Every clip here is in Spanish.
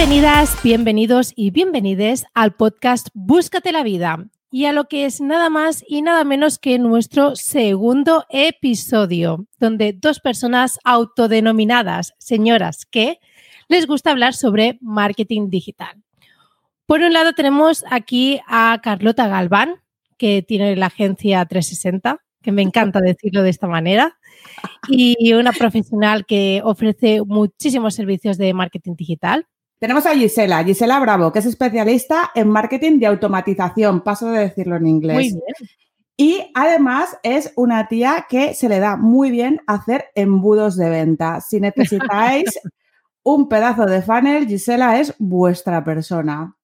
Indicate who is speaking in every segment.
Speaker 1: Bienvenidas, bienvenidos y bienvenides al podcast Búscate la vida y a lo que es nada más y nada menos que nuestro segundo episodio, donde dos personas autodenominadas señoras que les gusta hablar sobre marketing digital. Por un lado tenemos aquí a Carlota Galván, que tiene la agencia 360, que me encanta decirlo de esta manera, y una profesional que ofrece muchísimos servicios de marketing digital.
Speaker 2: Tenemos a Gisela, Gisela Bravo, que es especialista en marketing de automatización, paso de decirlo en inglés.
Speaker 1: Muy bien.
Speaker 2: Y además es una tía que se le da muy bien hacer embudos de venta. Si necesitáis un pedazo de funnel, Gisela es vuestra persona.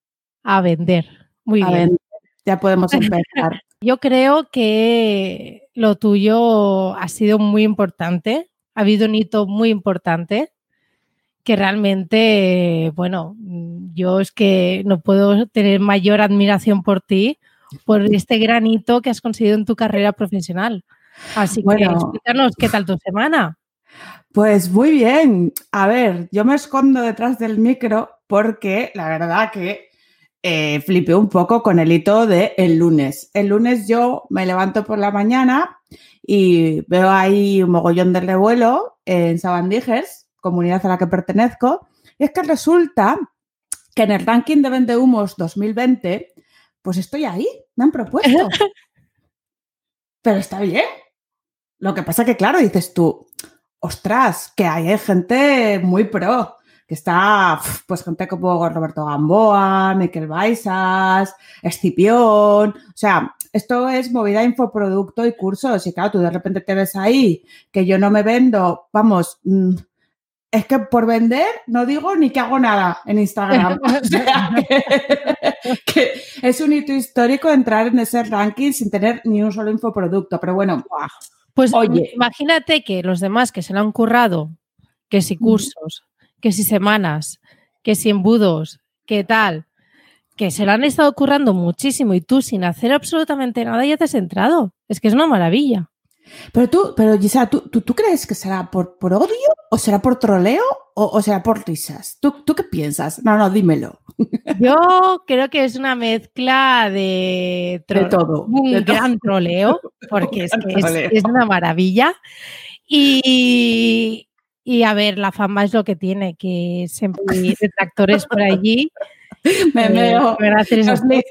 Speaker 1: A vender. Muy
Speaker 2: A
Speaker 1: bien.
Speaker 2: ya podemos empezar.
Speaker 1: Yo creo que lo tuyo ha sido muy importante. Ha habido un hito muy importante que realmente, bueno, yo es que no puedo tener mayor admiración por ti, por este gran hito que has conseguido en tu carrera profesional. Así que explícanos qué tal tu semana.
Speaker 2: Pues muy bien. A ver, yo me escondo detrás del micro porque la verdad que eh, flipé un poco con el hito de el lunes. El lunes yo me levanto por la mañana y veo ahí un mogollón de revuelo en Sabandijers, comunidad a la que pertenezco. Y es que resulta que en el ranking de Vendehumos 2020, pues estoy ahí, me han propuesto. Pero está bien. Lo que pasa que, claro, dices tú, ostras, que hay gente muy pro, que está, pues gente como Roberto Gamboa, Miquel Baisas, Escipión, o sea, esto es movida infoproducto y cursos, y claro, tú de repente te ves ahí, que yo no me vendo, vamos, mm, es que por vender no digo ni que hago nada en Instagram. O sea, que, que es un hito histórico entrar en ese ranking sin tener ni un solo infoproducto, pero bueno,
Speaker 1: Pues
Speaker 2: Oye.
Speaker 1: imagínate que los demás que se lo han currado, que si cursos, que si semanas, que si embudos, que tal, que se lo han estado currando muchísimo y tú sin hacer absolutamente nada ya te has entrado. Es que es una maravilla.
Speaker 2: Pero tú, pero Gisela, ¿tú, tú, tú crees que será por, por odio o será por troleo o, o será por risas? ¿Tú, ¿Tú qué piensas? No, no, dímelo.
Speaker 1: Yo creo que es una mezcla de,
Speaker 2: De todo.
Speaker 1: un
Speaker 2: de todo.
Speaker 1: gran troleo, porque es que es,
Speaker 2: Troleo.
Speaker 1: es una maravilla. Y, y a ver, la fama es lo que tiene, que siempre hay detractores por allí.
Speaker 2: Me
Speaker 1: eh, esas
Speaker 2: Los li-.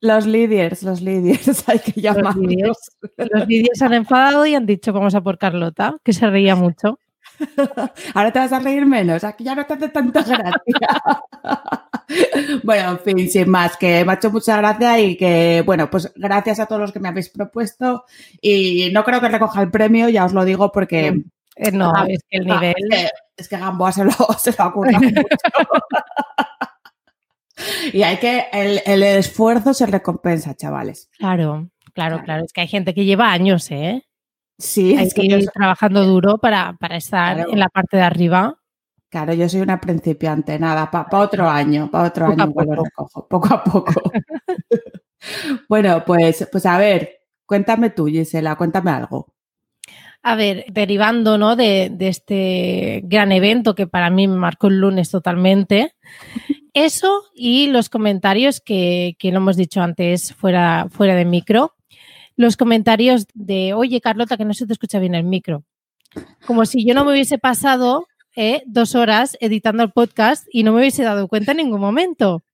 Speaker 2: Los líderes, los líderes, hay que llamarlos.
Speaker 1: líderes. Los vídeos se han enfadado y han dicho vamos a por Carlota, que se reía mucho.
Speaker 2: Ahora te vas a reír menos, aquí ya no te hace tanta gracia. bueno, en fin, sin más, que me ha hecho mucha gracia y que, bueno, pues gracias a todos los que me habéis propuesto y no creo que recoja el premio, ya os lo digo porque...
Speaker 1: Eh, no,
Speaker 2: Ah,
Speaker 1: es que el
Speaker 2: Ah,
Speaker 1: nivel.
Speaker 2: es, que, es que Gamboa se lo, se lo ha mucho. Y hay que, el, el esfuerzo se recompensa, chavales.
Speaker 1: Claro, claro,
Speaker 2: Claro.
Speaker 1: claro. Es que hay gente que lleva años, ¿eh?
Speaker 2: Sí,
Speaker 1: Hay
Speaker 2: es
Speaker 1: que
Speaker 2: que yo,
Speaker 1: trabajando duro para, para estar
Speaker 2: Claro.
Speaker 1: en la parte de arriba.
Speaker 2: claro, yo soy una principiante, nada, para otro año, para otro
Speaker 1: Poco a
Speaker 2: año lo
Speaker 1: poco.
Speaker 2: recojo, poco a poco. bueno, pues, pues a ver, cuéntame tú, Gisela, cuéntame algo.
Speaker 1: A ver, derivando ¿no? de, de este gran evento que para mí me marcó el lunes totalmente, eso y los comentarios que, que lo hemos dicho antes fuera, fuera de micro, los comentarios de, oye Carlota, que no se te escucha bien el micro. Como si yo no me hubiese pasado eh, dos horas editando el podcast y no me hubiese dado cuenta en ningún momento.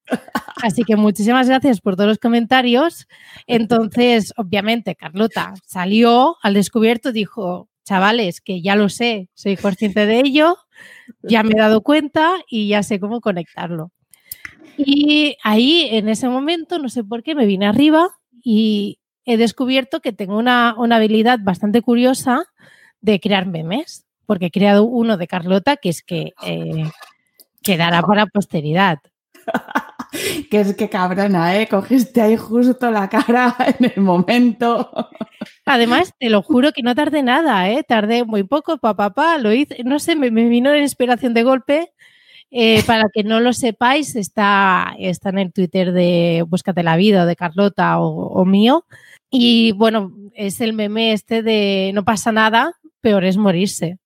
Speaker 1: Así que muchísimas gracias por todos los comentarios. Entonces, obviamente, Carlota salió al descubierto, dijo, chavales, que ya lo sé, soy consciente de ello, ya me he dado cuenta y ya sé cómo conectarlo. Y ahí, en ese momento, no sé por qué, me vine arriba y he descubierto que tengo una, una habilidad bastante curiosa de crear memes, porque he creado uno de Carlota que es que eh, quedará para posteridad.
Speaker 2: Que es que cabrona, ¿eh? Cogiste ahí justo la cara en el momento.
Speaker 1: Además, te lo juro que no tardé nada, ¿eh? Tardé muy poco, papá, pa, lo hice, no sé, me, me vino la inspiración de golpe. Eh, para que no lo sepáis, está, está en el Twitter de Búscate la vida de Carlota o, o mío. Y bueno, es el meme este de no pasa nada, peor es morirse.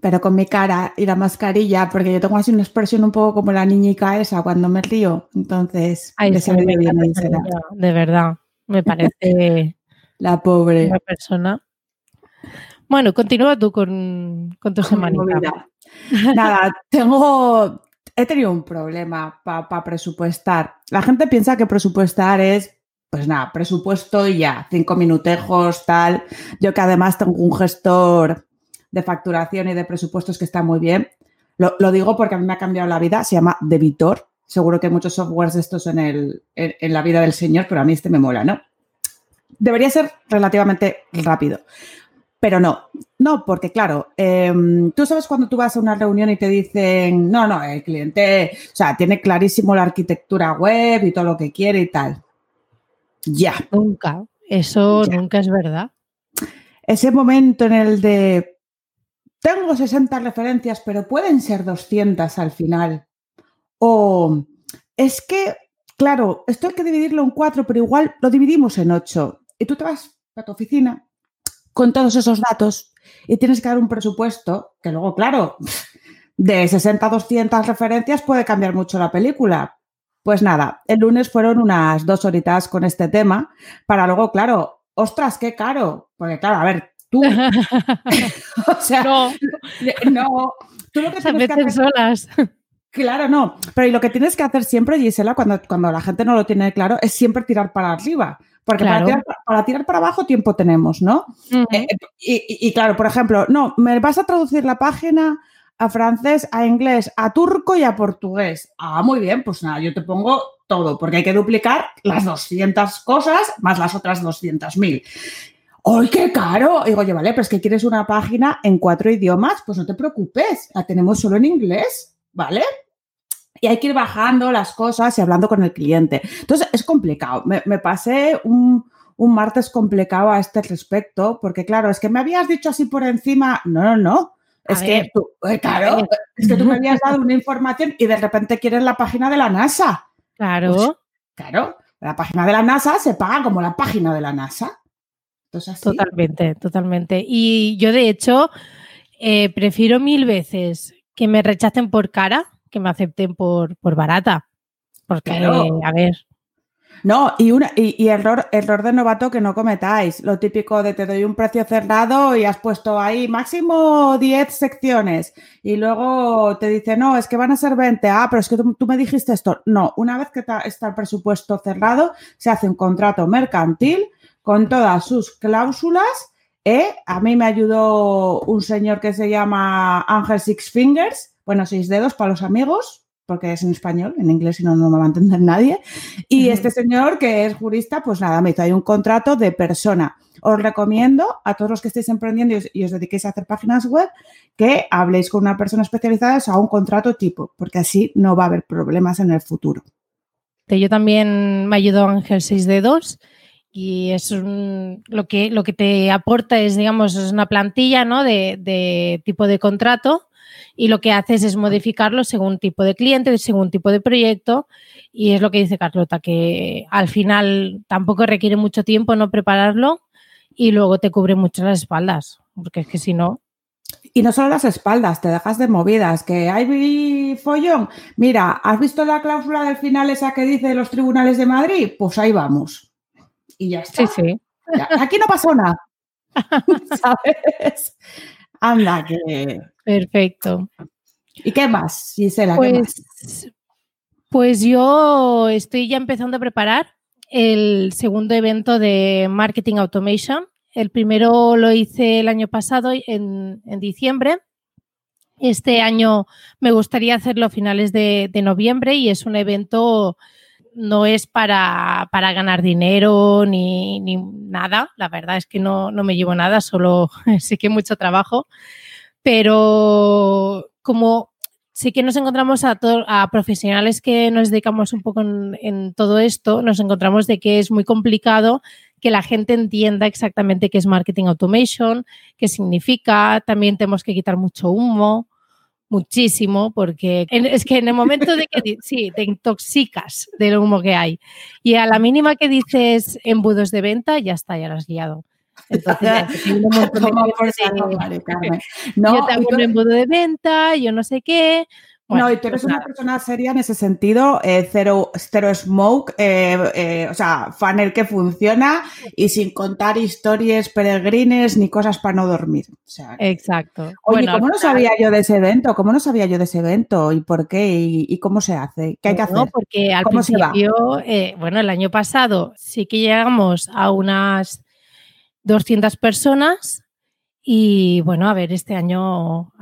Speaker 2: pero con mi cara y la mascarilla, porque yo tengo así una expresión un poco como la niñica esa cuando me río. Entonces,
Speaker 1: Ay,
Speaker 2: le
Speaker 1: sí, me
Speaker 2: bien
Speaker 1: niña, de verdad, me parece
Speaker 2: La pobre.
Speaker 1: una persona. Bueno, continúa tú con, con tu semanita.
Speaker 2: Nada, tengo. He tenido un problema para presupuestar. La gente piensa que presupuestar es, pues nada, presupuesto y ya, cinco minutejos, tal. Yo que además tengo un gestor de facturación y de presupuestos que está muy bien. Lo, digo porque a mí me ha cambiado la vida, se llama Debitor. Seguro que hay muchos softwares estos en, el, en la vida del señor, pero a mí este me mola, ¿no? Debería ser relativamente rápido. Pero no, no, porque claro, eh, tú sabes cuando tú vas a una reunión y te dicen, no, no, el cliente, o sea, tiene clarísimo la arquitectura web y todo lo que quiere y tal. Ya,
Speaker 1: Nunca, eso nunca es verdad.
Speaker 2: ese momento en el de, tengo 60 referencias, pero pueden ser 200 al final. O es que, claro, esto hay que dividirlo en cuatro, pero igual lo dividimos en ocho. Y tú te vas a tu oficina con todos esos datos y tienes que dar un presupuesto que luego, claro, de 60 a 200 referencias puede cambiar mucho la película. Pues nada, el lunes fueron unas dos horitas con este tema para luego, claro, ostras, qué caro. Porque claro, a ver, tú, o sea,
Speaker 1: no,
Speaker 2: no, tú lo que
Speaker 1: se
Speaker 2: tienes que hacer
Speaker 1: solas.
Speaker 2: Claro, no. Pero y lo que tienes que hacer siempre, Gisela, cuando, cuando la gente no lo tiene claro, es siempre tirar para arriba. Porque
Speaker 1: Claro.
Speaker 2: para, tirar, para tirar para abajo tiempo tenemos, ¿no? Eh, eh, y, y- y claro, por ejemplo, no, me vas a traducir la página a francés, a inglés, a turco y a portugués. Ah, muy bien, pues nada, yo te pongo todo, porque hay que duplicar las 200 cosas más las otras 200.000. ¡Ay, qué caro! Digo, oye, vale, pero es que quieres una página en cuatro idiomas, pues no te preocupes, la tenemos solo en inglés, ¿vale? Y hay que ir bajando las cosas y hablando con el cliente. Entonces, es complicado. Me, me pasé un, un martes complicado a este respecto, porque claro, es que me habías dicho así por encima, no, no, no.
Speaker 1: A
Speaker 2: Es
Speaker 1: ver.
Speaker 2: que, tú, eh, claro, es que tú me habías dado una información y de repente quieres la página de la NASA.
Speaker 1: Claro.
Speaker 2: Pues, Claro, la página de la NASA se paga como la página de la NASA. Entonces, así.
Speaker 1: Totalmente, totalmente. Y yo, de hecho, eh, prefiero mil veces que me rechacen por cara que me acepten por, por barata. Porque,
Speaker 2: Claro.
Speaker 1: a ver,
Speaker 2: No, y, una, y, y error, error de novato que no cometáis. Lo típico de te doy un precio cerrado y has puesto ahí máximo 10 secciones. Y luego te dice, no, es que van a ser 20. Ah, pero es que tú, tú me dijiste esto. No, una vez que ta- está el presupuesto cerrado, se hace un contrato mercantil con todas sus cláusulas. ¿eh? A mí me ayudó un señor que se llama Ángel Six Fingers, bueno, seis dedos para los amigos, porque es en español, en inglés si no, no me va a entender nadie. Y este señor, que es jurista, pues nada, me hizo ahí un contrato de persona. Os recomiendo a todos los que estéis emprendiendo y os, y os dediquéis a hacer páginas web que habléis con una persona especializada o sea, un contrato tipo, porque así no va a haber problemas en el futuro.
Speaker 1: yo también me ayudó Ángel 6 dedos y es un- lo, que, lo que te aporta es, digamos, es una plantilla ¿no? de, de tipo de contrato y lo que haces es modificarlo según tipo de cliente, según tipo de proyecto y es lo que dice Carlota, que al final tampoco requiere mucho tiempo no prepararlo y luego te cubre mucho las espaldas, porque es que si no,
Speaker 2: Y no solo las espaldas, te dejas de movidas, que hay follón. Mira, ¿has visto la cláusula del final esa que dice los tribunales de Madrid? Pues ahí vamos. Y ya está.
Speaker 1: sí, sí.
Speaker 2: Ya, Aquí no pasó nada. ¿Sabes? Anda, que.
Speaker 1: Perfecto.
Speaker 2: ¿Y qué más, Gisela? ¿qué más?
Speaker 1: Pues, pues yo estoy ya empezando a preparar el segundo evento de Marketing Automation. El primero lo hice el año pasado, en, en diciembre. Este año me gustaría hacerlo a finales de, de noviembre y es un evento, no es para, para ganar dinero ni, ni nada. La verdad es que no, no me llevo nada, solo sí que mucho trabajo. Pero como sí que nos encontramos a, to- a profesionales que nos dedicamos un poco en, en todo esto, nos encontramos de que es muy complicado que la gente entienda exactamente qué es marketing automation, qué significa. También tenemos que quitar mucho humo, muchísimo, porque es que en el momento de que sí, te intoxicas del humo que hay y a la mínima que dices embudos de venta, ya está, ya lo has liado. Entonces, un montón de no, yo te hago un embudo de venta, yo no sé qué
Speaker 2: no, y tú eres pues una persona seria en ese sentido, eh, cero, smoke, eh, eh, o sea, funnel que funciona y sin contar historias peregrines ni cosas para no dormir.
Speaker 1: Exacto.
Speaker 2: Oye, ¿cómo no sabía yo de ese evento? ¿Cómo no sabía yo de ese evento? ¿Y por qué? ¿Y, cómo se hace? ¿Qué hay que hacer?
Speaker 1: No, porque al principio, bueno, el año pasado sí que llegamos a unas 200 personas y bueno, a ver, este año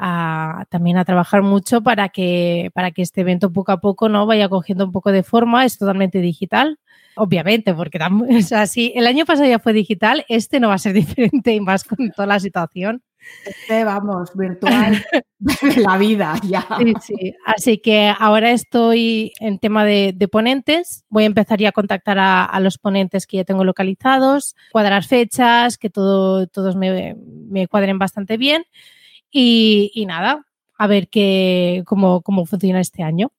Speaker 1: también a trabajar mucho para que, para que este evento poco a poco no vaya cogiendo un poco de forma. Es totalmente digital, obviamente, porque o sea, el año pasado ya fue digital, este no va a ser diferente y más con toda la situación.
Speaker 2: Este, vamos, virtual la vida ya.
Speaker 1: Sí, sí. Así que ahora estoy en tema de, ponentes. Voy a empezar ya a contactar a, los ponentes que ya tengo localizados, cuadrar fechas, que todo, todos me, cuadren bastante bien. Y, nada, a ver qué, cómo, cómo funciona este año.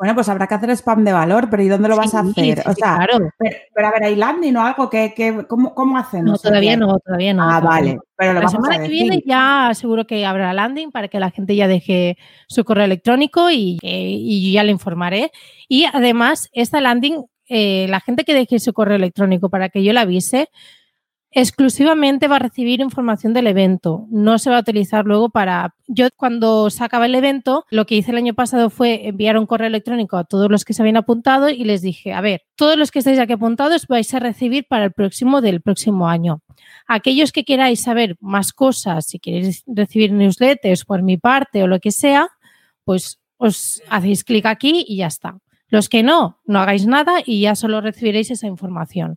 Speaker 2: Bueno, pues habrá que hacer spam de valor, pero ¿y dónde lo vas a hacer? o sea, claro. pero, a ver, ¿hay landing o algo? que, cómo, ¿Cómo hacen?
Speaker 1: No, todavía no, todavía no.
Speaker 2: Ah, vale.
Speaker 1: Pero la semana que viene ya seguro que habrá landing para que la gente ya deje su correo electrónico y, y ya le informaré. Y además, esta landing, eh, la gente que deje su correo electrónico para que yo le avise, exclusivamente va a recibir información del evento. No se va a utilizar luego para... Yo cuando se acaba el evento, lo que hice el año pasado fue enviar un correo electrónico a todos los que se habían apuntado y les dije, a ver, todos los que estáis aquí apuntados vais a recibir para el próximo del próximo año. Aquellos que queráis saber más cosas, si queréis recibir newsletters por mi parte o lo que sea, pues os hacéis clic aquí y ya está. Los que no, no hagáis nada y ya solo recibiréis esa información.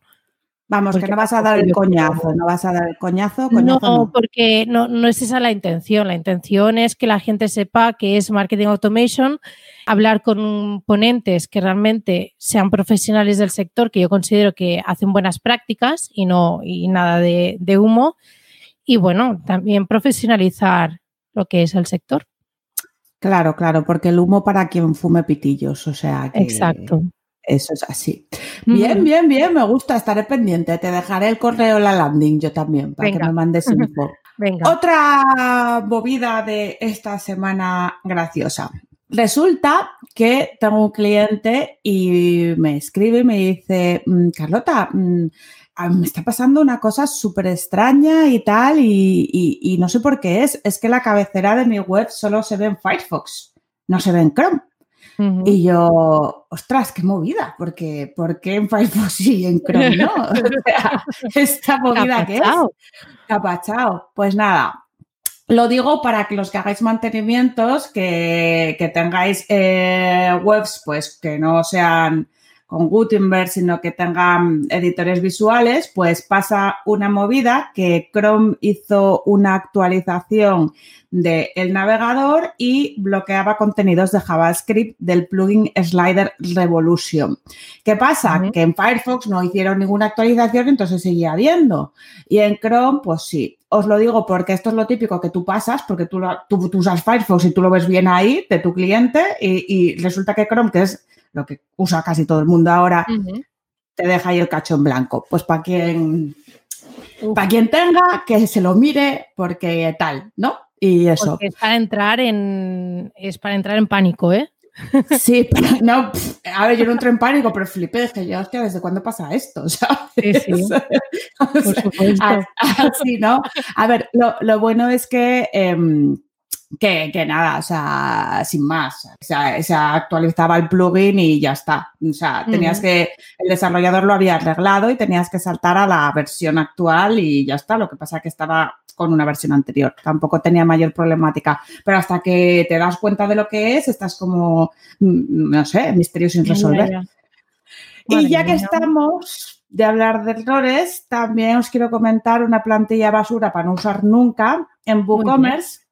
Speaker 2: Vamos, que no vas a dar el coñazo, no vas a dar el coñazo.
Speaker 1: no, porque no, no es esa la intención. La intención es que la gente sepa que es marketing automation, hablar con ponentes que realmente sean profesionales del sector, que yo considero que hacen buenas prácticas y no y nada de, de humo. Y bueno, también profesionalizar lo que es el sector.
Speaker 2: Claro, claro, porque el humo para quien fume pitillos, o sea que...
Speaker 1: Exacto.
Speaker 2: Eso es así. Bien, bien, bien, me gusta, estaré pendiente. Te dejaré el correo la landing yo también para que me mandes info. Venga. Otra movida de esta semana graciosa. Resulta que tengo un cliente y me escribe y me dice, mm, Carlota, mm, me está pasando una cosa súper extraña y tal, y, y, no sé por qué es. Es que la cabecera de mi web solo se ve en Firefox, no se ve en Chrome. Y yo, ostras, qué movida, porque ¿por qué en Firefox y en Chrome no? o sea, esta movida que es. Capachao. Pues nada, lo digo para que los que hagáis mantenimientos, que, que tengáis eh, webs pues que no sean con Gutenberg, sino que tengan editores visuales, pues pasa una movida que Chrome hizo una actualización del navegador y bloqueaba contenidos de JavaScript del plugin Slider Revolution. ¿Qué pasa? Que en Firefox no hicieron ninguna actualización, entonces seguía habiendo. Y en Chrome, pues sí. Os lo digo porque esto es lo típico que tú pasas, porque tú, tú, usas Firefox y tú lo ves bien ahí de tu cliente y, y resulta que Chrome, que es lo que usa casi todo el mundo ahora, te deja ahí el cacho en blanco. Pues para quien, para quien tenga, que se lo mire, porque tal, ¿no? Y eso.
Speaker 1: es para entrar en, es para entrar en pánico, ¿eh?
Speaker 2: Sí, no, a ver, yo no entro en pánico, pero flipé, es que yo, hostia, ¿desde cuándo pasa esto? Sí, sí. Por supuesto. Así, ¿no? A ver, lo, bueno es que em, que, nada, o sea, sin más. O sea, se actualizaba el plugin y ya está. O sea, tenías que, el desarrollador lo había arreglado y tenías que saltar a la versión actual y ya está. Lo que pasa es que estaba con una versión anterior. Tampoco tenía mayor problemática. Pero hasta que te das cuenta de lo que es, estás como, mm, no sé, misterio sin resolver. Y ya que estamos de hablar de errores, también os quiero comentar una plantilla basura para no usar nunca en WooCommerce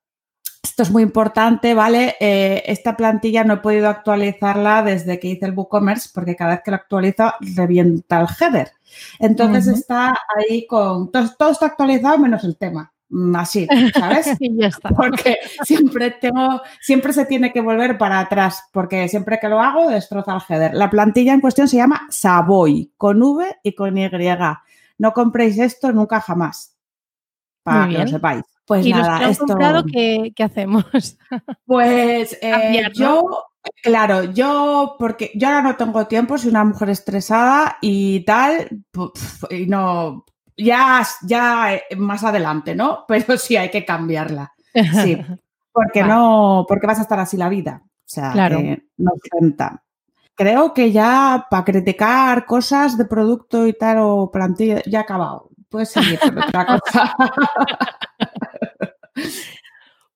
Speaker 2: esto es muy importante, ¿vale? Eh, esta plantilla no he podido actualizarla desde que hice el WooCommerce porque cada vez que lo actualizo revienta el header. Entonces está ahí con... Todo, está actualizado menos el tema. Mm, así, ¿sabes?
Speaker 1: y ya está.
Speaker 2: Porque siempre tengo, siempre se tiene que volver para atrás, porque siempre que lo hago destroza el header. La plantilla en cuestión se llama Savoy, con V y con Y. No compréis esto nunca jamás para que lo sepáis. Pues
Speaker 1: ¿Y
Speaker 2: nada,
Speaker 1: los que han comprado ¿qué, qué hacemos?
Speaker 2: Pues eh, yo, claro, yo, porque yo ahora no tengo tiempo, soy una mujer estresada y tal, y no, ya, ya eh, más adelante, ¿no? Pero sí hay que cambiarla. Sí, porque no, porque vas a estar así la vida. O sea,
Speaker 1: Claro.
Speaker 2: que no cuenta. Creo que ya para criticar cosas de producto y tal o plantilla, ya he acabado. Puedes seguir con otra cosa.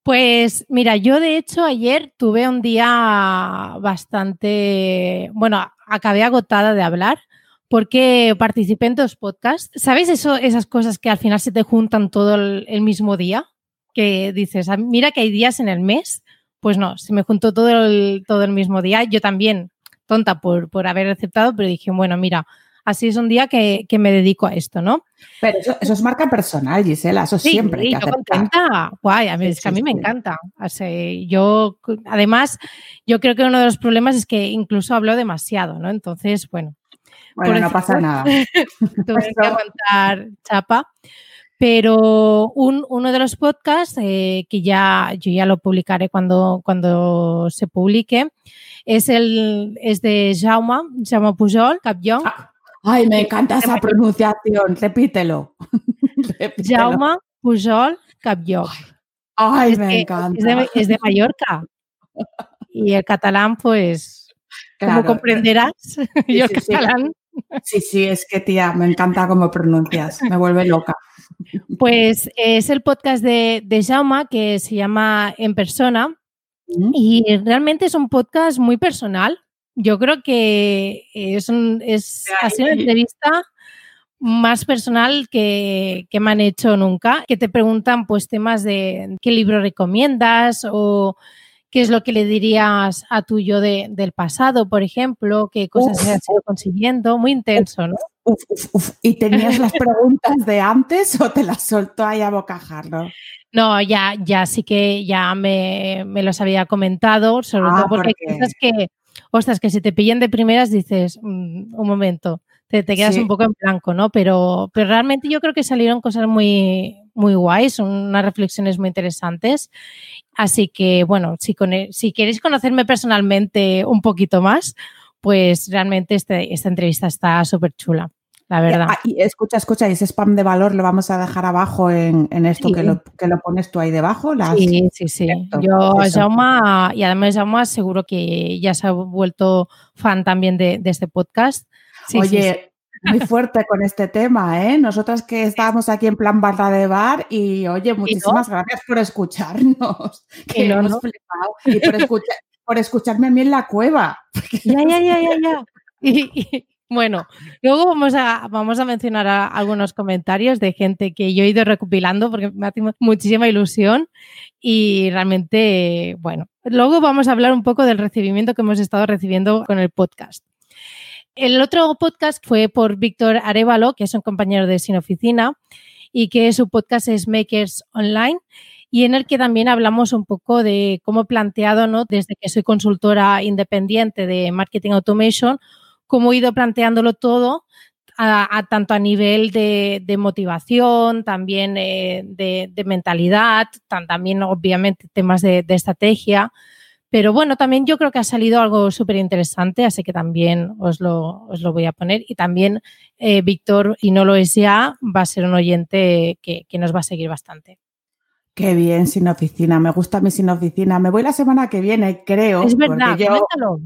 Speaker 1: Pues mira, yo de hecho ayer tuve un día bastante, bueno, acabé agotada de hablar porque participé en dos podcasts. ¿Sabes eso, esas cosas que al final se te juntan todo el, el mismo día? Que dices, "Ah, mira que hay días en el mes. Pues no, se me juntó todo el, todo el mismo día. Yo también, tonta por, por haber aceptado, pero dije, bueno, mira, así es un día que, que me dedico a esto, ¿no?
Speaker 2: Pero eso, eso es marca personal, Gisela, eso siempre hay que
Speaker 1: yo contenta. Guay, a mí,
Speaker 2: Sí,
Speaker 1: es que a
Speaker 2: sí,
Speaker 1: mí me
Speaker 2: sí.
Speaker 1: encanta. Sea, yo, además, yo creo que uno de los problemas es que incluso hablo demasiado, ¿no? Entonces, bueno,
Speaker 2: Bueno, no pasa nada.
Speaker 1: tuve que aguantar chapa. Pero un- uno de los podcasts eh, que ya yo ya lo publicaré cuando, cuando se publique es el es de Jaume, Jaume Pujol, Capllón.
Speaker 2: Ah, Ay, me encanta esa pronunciación, repítelo. Repítelo.
Speaker 1: Jaume Pujol Capllón.
Speaker 2: Ay,
Speaker 1: Es
Speaker 2: me
Speaker 1: que
Speaker 2: encanta.
Speaker 1: Es de, es de Mallorca. Y el catalán, pues, como
Speaker 2: Claro.
Speaker 1: comprenderás, yo el
Speaker 2: sí, sí.
Speaker 1: catalán,
Speaker 2: Sí, sí, es que tía, me encanta cómo pronuncias, me vuelve loca.
Speaker 1: pues es el podcast de, de Jaume que se llama En Persona
Speaker 2: ¿Mm?
Speaker 1: y realmente es un podcast muy personal. Yo creo que es, un, es ha sido una entrevista más personal que, que me han hecho nunca, que te preguntan pues temas de qué libro recomiendas o qué es lo que le dirías a tu yo de- del pasado, por ejemplo, qué cosas
Speaker 2: Uf.
Speaker 1: has ido consiguiendo, muy intenso, ¿no?
Speaker 2: Uf, uf, uf. ¿Y tenías las preguntas de antes o te las soltó ahí a bocajarro?
Speaker 1: No, ya, ya sí que ya me, me los había comentado, sobre
Speaker 2: Ah,
Speaker 1: todo porque hay cosas que, ostras, que si te pillan de primeras dices, "Mm, un momento, te, te quedas
Speaker 2: Sí.
Speaker 1: un poco en blanco, ¿no? Pero, pero realmente yo creo que salieron cosas muy, muy guays, unas reflexiones muy interesantes. Así que, bueno, si, con- e, si queréis conocerme personalmente un poquito más, pues realmente este- esta entrevista está súper chula, la verdad.
Speaker 2: Ah, y escucha, escucha, y ese spam de valor lo vamos a dejar abajo en, en esto
Speaker 1: Sí.
Speaker 2: que, lo, que lo pones tú ahí debajo. Las...
Speaker 1: Sí, sí, sí.
Speaker 2: Perfecto,
Speaker 1: Yo,
Speaker 2: eso.
Speaker 1: Jaume, y además Jaume seguro que ya se ha vuelto fan también de, de este podcast. Sí, sí,
Speaker 2: Oye, muy fuerte con este tema, ¿eh? Nosotras que estábamos aquí en plan barra de bar y, oye, muchísimas gracias por escucharnos. Que
Speaker 1: no,
Speaker 2: hemos
Speaker 1: no.
Speaker 2: flipado. Y por, escucha- por escucharme a mí en la cueva.
Speaker 1: Ya, ya, ya, ya, ya. Y- y, bueno, luego vamos a, vamos a mencionar a- algunos comentarios de gente que yo he ido recopilando porque me hace muchísima ilusión y realmente, bueno, luego vamos a hablar un poco del recibimiento que hemos estado recibiendo con el podcast. El otro podcast fue por Víctor Arevalo, que es un compañero de Sin Oficina y que su podcast es Makers Online y en el que también hablamos un poco de cómo he planteado, ¿no? desde que soy consultora independiente de Marketing Automation, cómo he ido planteándolo todo, a, a tanto a nivel de, de motivación, también eh, de, de, mentalidad, tan, también obviamente temas de, de, estrategia. Pero bueno, también yo creo que ha salido algo súper interesante, así que también os lo, os lo, voy a poner. Y también eh, Víctor, y no lo es ya, va a ser un oyente que, que nos va a seguir bastante.
Speaker 2: Qué bien, sin oficina. Me gusta mi sin oficina. Me voy la semana que viene, creo.
Speaker 1: Es verdad,
Speaker 2: yo,
Speaker 1: coméntalo.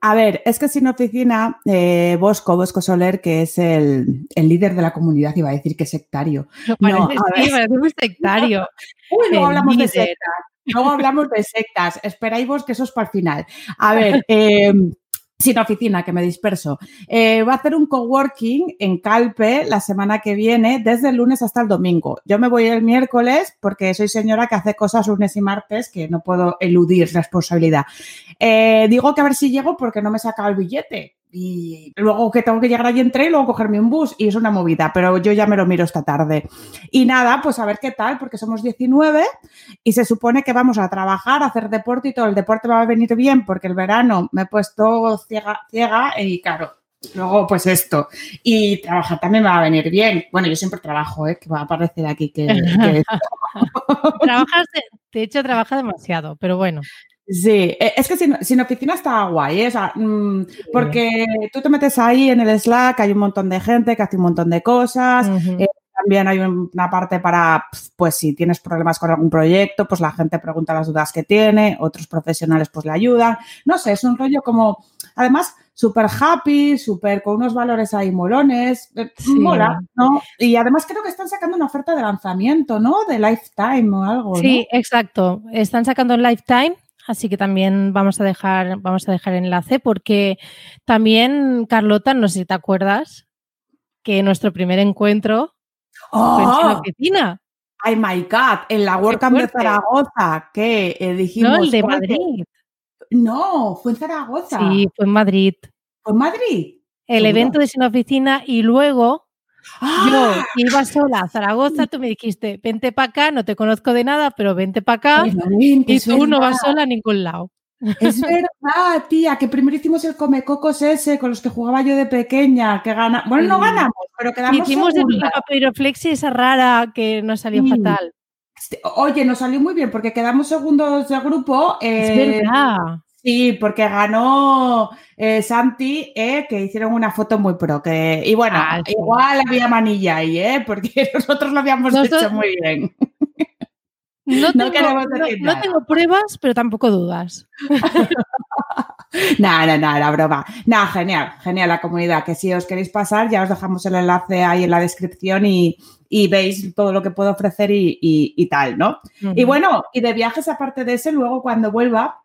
Speaker 2: A ver, es que sin oficina, eh, Bosco, Bosco Soler, que es el, el, líder de la comunidad, iba a decir que sectario.
Speaker 1: Parece, no, sí, parece sectario.
Speaker 2: Uy, luego hablamos líder. de sectas. Luego hablamos de sectas. Esperáis vos que eso es para el final. A ver, eh, sin oficina, que me disperso. Eh, va a hacer un coworking en Calpe la semana que viene, desde el lunes hasta el domingo. Yo me voy el miércoles porque soy señora que hace cosas lunes y martes que no puedo eludir responsabilidad. Eh, digo que a ver si llego porque no me saca el billete. Y luego que tengo que llegar allí en tren y luego cogerme un bus y es una movida, pero yo ya me lo miro esta tarde. Y nada, pues a ver qué tal, porque somos 19 y se supone que vamos a trabajar, a hacer deporte y todo. El deporte va a venir bien porque el verano me he puesto ciega, ciega y claro, luego pues esto. Y trabajar también me va a venir bien. Bueno, yo siempre trabajo, ¿eh? que va a parecer aquí que...
Speaker 1: Trabajas, de, hecho, trabaja demasiado, pero bueno.
Speaker 2: Sí, e, es que sin, oficina está guay, ¿eh? o sea, mm, porque tú te metes ahí en el Slack, hay un montón de gente que hace un montón de cosas, eh, también hay una parte para, pues si tienes problemas con algún proyecto, pues la gente pregunta las dudas que tiene, otros profesionales pues le ayudan. No sé, es un rollo como, además, súper happy, súper con unos valores ahí molones, eh, mola, ¿no? Y además creo que están sacando una oferta de lanzamiento, ¿no? De Lifetime o algo.
Speaker 1: Sí, exacto. Están sacando Lifetime. Así que también vamos a dejar, vamos a dejar enlace porque también, Carlota, no sé si te acuerdas, que nuestro primer encuentro
Speaker 2: ¡Oh! en la oficina. Ay, my God, en la WordCamp de Zaragoza, que eh, dijimos...
Speaker 1: No, el de Madrid.
Speaker 2: No, fue en Zaragoza.
Speaker 1: Sí, fue en Madrid.
Speaker 2: ¿Fue en Madrid?
Speaker 1: El evento de Sin Oficina y luego yo ¡Ah! iba sola a Zaragoza, tú me dijiste, vente para acá, no te conozco de nada, pero vente para acá y tú no vas sola a ningún lado.
Speaker 2: Es verdad, tía, que primero hicimos el Comecocos ese con los que jugaba yo de pequeña, que gana. Bueno, no ganamos, pero quedamos.
Speaker 1: Hicimos la papiroflexia esa rara que nos salió fatal.
Speaker 2: Este, oye, nos salió muy bien porque quedamos segundos de grupo.
Speaker 1: es eh, verdad.
Speaker 2: Sí, porque ganó eh, Santi, eh, que hicieron una foto muy pro. Que, y bueno, ah, igual había manilla ahí, ¿eh? porque nosotros lo habíamos hecho muy bien.
Speaker 1: No, tengo, pruebas, pero tampoco dudas.
Speaker 2: Nada, nada, la broma. Nada, genial, genial la comunidad. Que si os queréis pasar, ya os dejamos el enlace ahí en la descripción y, veis todo lo que puedo ofrecer y, tal, ¿no? Y bueno, y de viajes aparte de ese, luego cuando vuelva,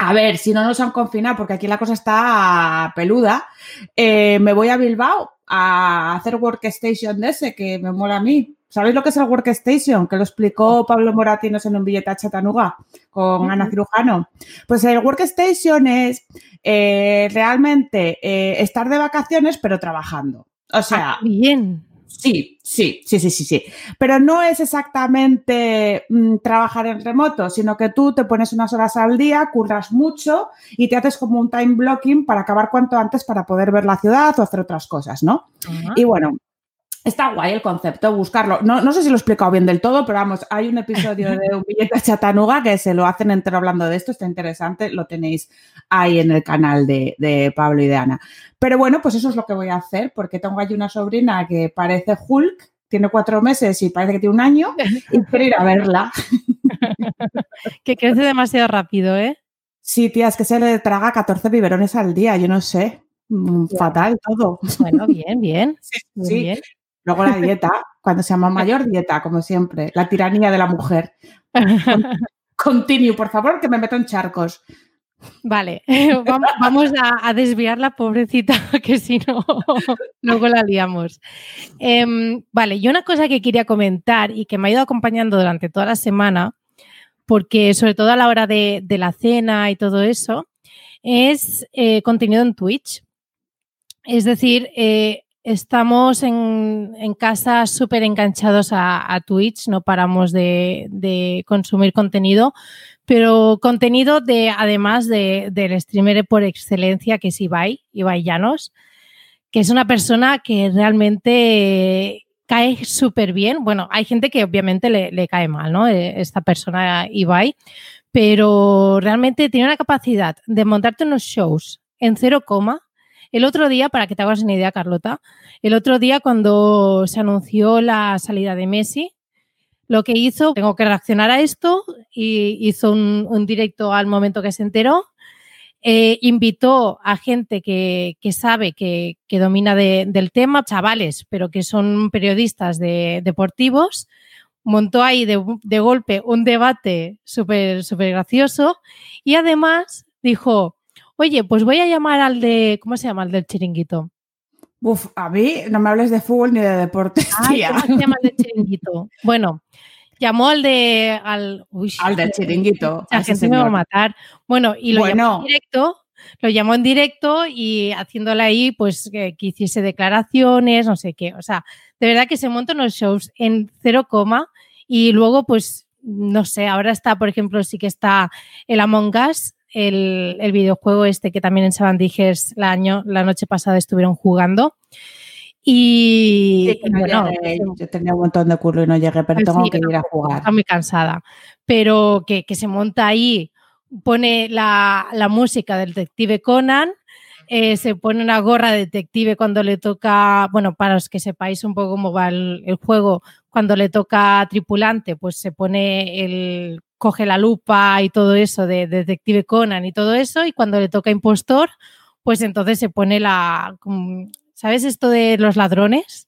Speaker 2: a ver, si no nos han confinado, porque aquí la cosa está peluda, eh, me voy a Bilbao a hacer workstation de ese, que me mola a mí. ¿Sabéis lo que es el workstation? Que lo explicó Pablo Moratinos en un billete a Chatanuga con Ana Cirujano. Pues el workstation es eh, realmente eh, estar de vacaciones, pero trabajando. O sea.
Speaker 1: Ah, bien.
Speaker 2: Sí, sí, sí, sí, sí, sí. Pero no es exactamente mm, trabajar en remoto, sino que tú te pones unas horas al día, curras mucho y te haces como un time blocking para acabar cuanto antes para poder ver la ciudad o hacer otras cosas, ¿no? Y bueno, Está guay el concepto, buscarlo. No, no, sé si lo he explicado bien del todo, pero vamos, hay un episodio de Un billete a Chatanuga que se lo hacen entero hablando de esto, está interesante, lo tenéis ahí en el canal de, Pablo y de Ana. Pero bueno, pues eso es lo que voy a hacer, porque tengo ahí una sobrina que parece Hulk, tiene cuatro meses y parece que tiene un año, y quiero ir a verla.
Speaker 1: que crece demasiado rápido, ¿eh?
Speaker 2: Sí, tía, es que se le traga 14 biberones al día, yo no sé. Mm, fatal todo.
Speaker 1: Bueno, bien, bien. Sí, sí. Bien.
Speaker 2: Luego la dieta, cuando se llama mayor, dieta, como siempre. La tiranía de la mujer. Continue, por favor, que me meto en charcos.
Speaker 1: Vale, vamos a, desviar la pobrecita, que si no, luego la liamos. Em, vale, y una cosa que quería comentar y que me ha ido acompañando durante toda la semana, porque sobre todo a la hora de, la cena y todo eso, es eh, contenido en Twitch. Es decir, eh, Estamos en, casa súper enganchados a, Twitch, no paramos de, consumir contenido, pero contenido de, además del streamer por excelencia que es Ibai, Ibai Llanos, que es una persona que realmente cae súper bien. Bueno, hay gente que obviamente le, le, cae mal, ¿no? E, esta persona Ibai, pero realmente tiene una capacidad de montarte unos shows en cero coma el otro día, para que te hagas una idea, Carlota, el otro día cuando se anunció la salida de Messi, lo que hizo, tengo que reaccionar a esto, y hizo un, directo al momento que se enteró. Eh, invitó a gente que, sabe, que, domina del tema, chavales, pero que son periodistas de, deportivos. Montó ahí de, de golpe un debate súper gracioso y además dijo, Oye, pues voy a llamar al de, ¿cómo se llama? El del chiringuito.
Speaker 2: Uf, a mí no me hables de fútbol ni de deportes.
Speaker 1: ¿Cómo se llama el del chiringuito? Bueno, llamó al de. Al,
Speaker 2: al del chiringuito.
Speaker 1: La gente me va a matar. Bueno, y lo llamó en directo. Lo llamó en directo y haciéndole ahí, pues, que, hiciese declaraciones, no sé qué. O sea, de verdad que se montan los shows en cero coma y luego, pues, no sé, ahora está, por ejemplo, sí que está el Among Us, el, el videojuego este que también en Sabandijas la, año, la noche pasada estuvieron jugando. Y,
Speaker 2: Sí, que no
Speaker 1: bueno,
Speaker 2: llegué, yo tenía un montón de curro y no llegué, pero
Speaker 1: Sí,
Speaker 2: tengo que ir a jugar.
Speaker 1: Está muy cansada. Pero que, que se monta ahí, pone la, la música del detective Conan, eh, se pone una gorra de detective cuando le toca, bueno, para los que sepáis un poco cómo va el, el juego, cuando le toca tripulante, pues se pone el, coge la lupa y todo eso de, de detective Conan y todo eso, y cuando le toca impostor, pues entonces se pone la, ¿sabes esto de los ladrones?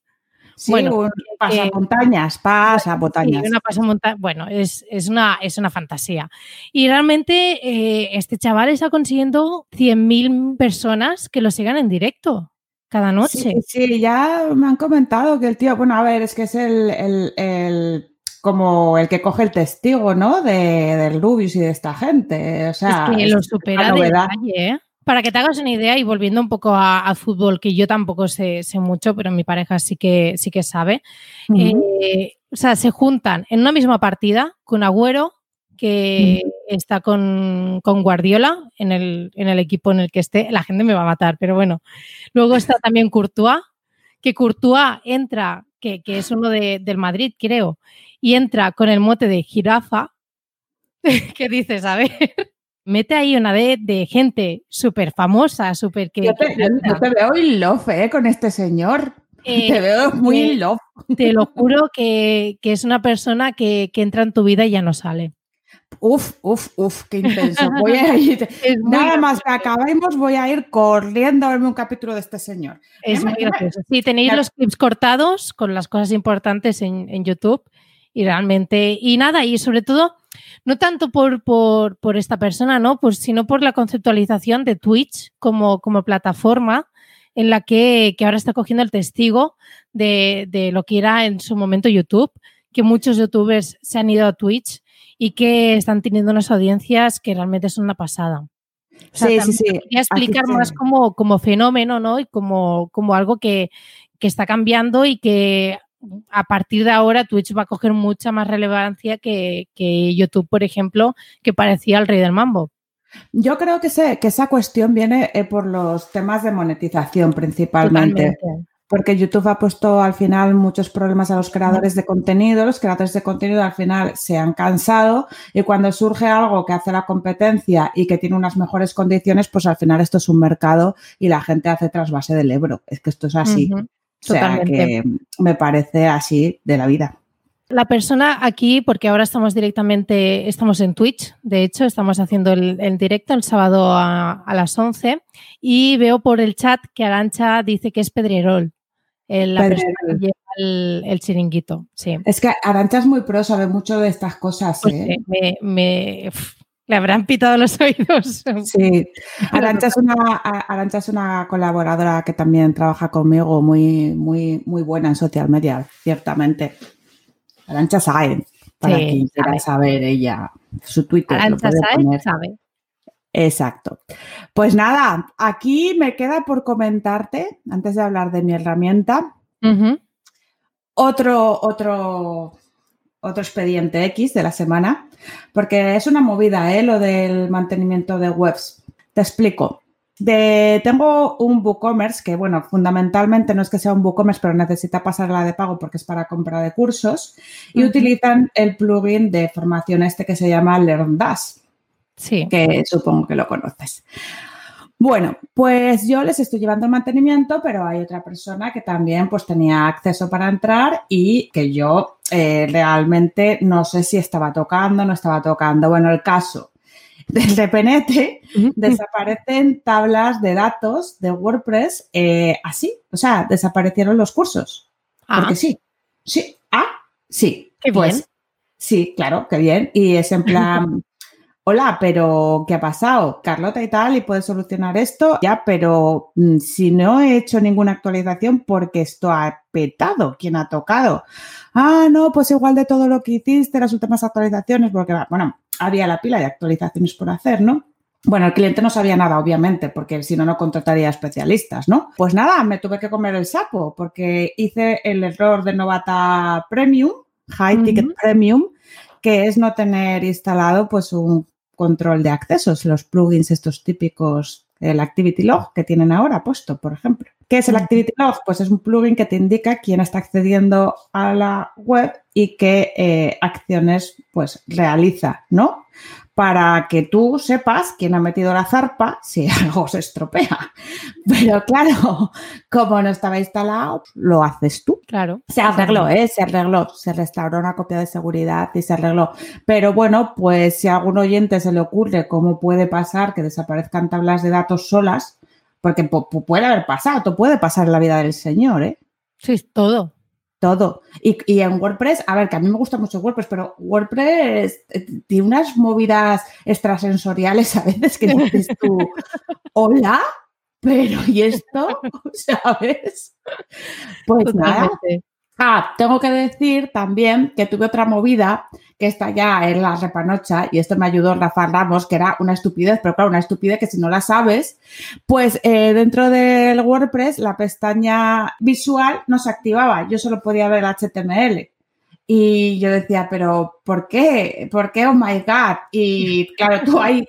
Speaker 2: Sí,
Speaker 1: Bueno,
Speaker 2: un pasamontañas, pasamontañas.
Speaker 1: Sí, una pasamonta- Bueno, es, es, una, es una fantasía. Y realmente eh, este chaval está consiguiendo 100.000 personas que lo sigan en directo cada noche.
Speaker 2: Sí, sí, ya me han comentado que el tío, bueno, a ver, es que es el, el- el- como el que coge el testigo, ¿no? De, del Rubius y de esta gente. O sea,
Speaker 1: es que lo supera de
Speaker 2: novedad.
Speaker 1: calle, ¿eh? Para que te hagas una idea y volviendo un poco a- fútbol, que yo tampoco sé, sé mucho, pero mi pareja sí que, sí que sabe. Eh, o sea, se juntan en una misma partida con Agüero, que está con, con Guardiola en el, en el equipo en el que esté. La gente me va a matar, pero bueno. Luego está también Courtois, que Courtois entra, que, que es uno de- del Madrid, creo, y entra con el mote de jirafa. ¿Qué dices? A ver. Mete ahí una de, de gente súper famosa, súper que.
Speaker 2: Yo te,
Speaker 1: que
Speaker 2: yo- veo in love, ¿eh? Con este señor.
Speaker 1: Eh,
Speaker 2: te veo muy
Speaker 1: eh,
Speaker 2: in love.
Speaker 1: Te lo juro que, que es una persona que, que entra en tu vida y ya no sale.
Speaker 2: Uf, uf, uf, qué intenso. Voy a ir.
Speaker 1: Es muy
Speaker 2: Nada más que acabemos, voy a ir corriendo a verme un capítulo de este señor.
Speaker 1: Es muy gracioso. Sí, tenéis los clips cortados con las cosas importantes en, en YouTube y realmente, y nada, y sobre todo, no tanto por, por, por esta persona, ¿no? Pues, sino por la conceptualización de Twitch como, como plataforma en la que, que ahora está cogiendo el testigo de, de lo que era en su momento YouTube, que muchos youtubers se han ido a Twitch y que están teniendo unas audiencias que realmente son una pasada. O sea,
Speaker 2: Sí, sí, sí.
Speaker 1: Quería explicar más como, como fenómeno, ¿no? Y como, como algo que, que está cambiando y que a partir de ahora Twitch va a coger mucha más relevancia que, que YouTube, por ejemplo, que parecía el rey del mambo.
Speaker 2: Yo creo que, sé, que esa cuestión viene eh, por los temas de monetización principalmente.
Speaker 1: Totalmente.
Speaker 2: Porque YouTube ha puesto al final muchos problemas a los creadores de contenido. Los creadores de contenido al final se han cansado y cuando surge algo que hace la competencia y que tiene unas mejores condiciones, pues al final esto es un mercado y la gente hace trasvase del Ebro. Es que esto es así. O sea que me parece así de la vida.
Speaker 1: La persona aquí, porque ahora estamos directamente, estamos en Twitch, de hecho, estamos haciendo el, el directo el sábado a, a las 11 y veo por el chat que Arancha dice que es Pedrerol, el- la persona que
Speaker 2: Pedrerol.
Speaker 1: lleva el, el chiringuito. Sí.
Speaker 2: Es que Arancha es muy pro, sabe mucho de estas cosas.
Speaker 1: Pues
Speaker 2: ¿eh?
Speaker 1: sí, me, le habrán pitado los oídos.
Speaker 2: Sí, Arancha es, una, a- Arantxa es una colaboradora que también trabaja conmigo, muy, muy, muy buena en social media, ciertamente. Arancha sabe, para
Speaker 1: Sí,
Speaker 2: quien quiera
Speaker 1: sabe.
Speaker 2: saber ella, su Twitter. lo
Speaker 1: Arancha
Speaker 2: puede
Speaker 1: sabe,
Speaker 2: poner.
Speaker 1: sabe.
Speaker 2: Exacto. Pues nada, aquí me queda por comentarte, antes de hablar de mi herramienta, otro, otro, otro expediente X de la semana, porque es una movida, ¿eh? Lo del mantenimiento de webs. Te explico. De, tengo un WooCommerce que, bueno, fundamentalmente no es que sea un WooCommerce, pero necesita pasarla de pago porque es para compra de cursos y utilizan el plugin de formación este que se llama LearnDash
Speaker 1: Sí.
Speaker 2: que supongo que lo conoces. Bueno, pues yo les estoy llevando el mantenimiento, pero hay otra persona que también pues tenía acceso para entrar y que yo eh, realmente no sé si estaba tocando, no estaba tocando. Bueno, el caso del repenete desaparecen tablas de datos de WordPress eh, así, o sea, desaparecieron los cursos.
Speaker 1: Ah,
Speaker 2: Porque sí, sí, ah, sí.
Speaker 1: Qué
Speaker 2: pues
Speaker 1: bien.
Speaker 2: sí, claro, qué bien. Y es en plan, hola, pero ¿qué ha pasado? Carlota y tal, y puedes solucionar esto, ya, pero mm, si no he hecho ninguna actualización porque esto ha petado, ¿quién ha tocado? Ah, no, pues igual de todo lo que hiciste, las últimas actualizaciones, porque, bueno, había la pila de actualizaciones por hacer, ¿no? Bueno, el cliente no sabía nada, obviamente, porque si no, no contrataría especialistas, ¿no? Pues nada, me tuve que comer el sapo porque hice el error de Novata Premium, High Ticket. Premium, que es no tener instalado pues un control de accesos, los plugins estos típicos, el Activity Log que tienen ahora puesto, por ejemplo. ¿Qué es el Activity Log? Pues es un plugin que te indica quién está accediendo a la web y qué eh, acciones pues realiza, ¿no? Para que tú sepas quién ha metido la zarpa si algo se estropea. Pero claro, como no estaba instalado, lo haces tú.
Speaker 1: Claro.
Speaker 2: Se arregló, ¿eh? Se arregló. Se restauró una copia de seguridad y se arregló. Pero bueno, pues si a algún oyente se le ocurre cómo puede pasar que desaparezcan tablas de datos solas, porque puede haber pasado, puede pasar en la vida del señor, ¿eh?
Speaker 1: Sí, todo
Speaker 2: todo. Y, en WordPress, a ver, que a mí me gusta mucho WordPress, pero WordPress eh, tiene unas movidas extrasensoriales a veces que dices tú, hola, pero ¿y esto? ¿Sabes? Pues nada. Ah, tengo que decir también que tuve otra movida que está ya en la repanocha y esto me ayudó Rafa Ramos, que era una estupidez, pero claro, una estupidez que si no la sabes, pues eh, dentro del WordPress la pestaña visual no se activaba, yo solo podía ver HTML. Y yo decía, pero ¿por qué? ¿Por qué? Oh my God. Y claro, tú ahí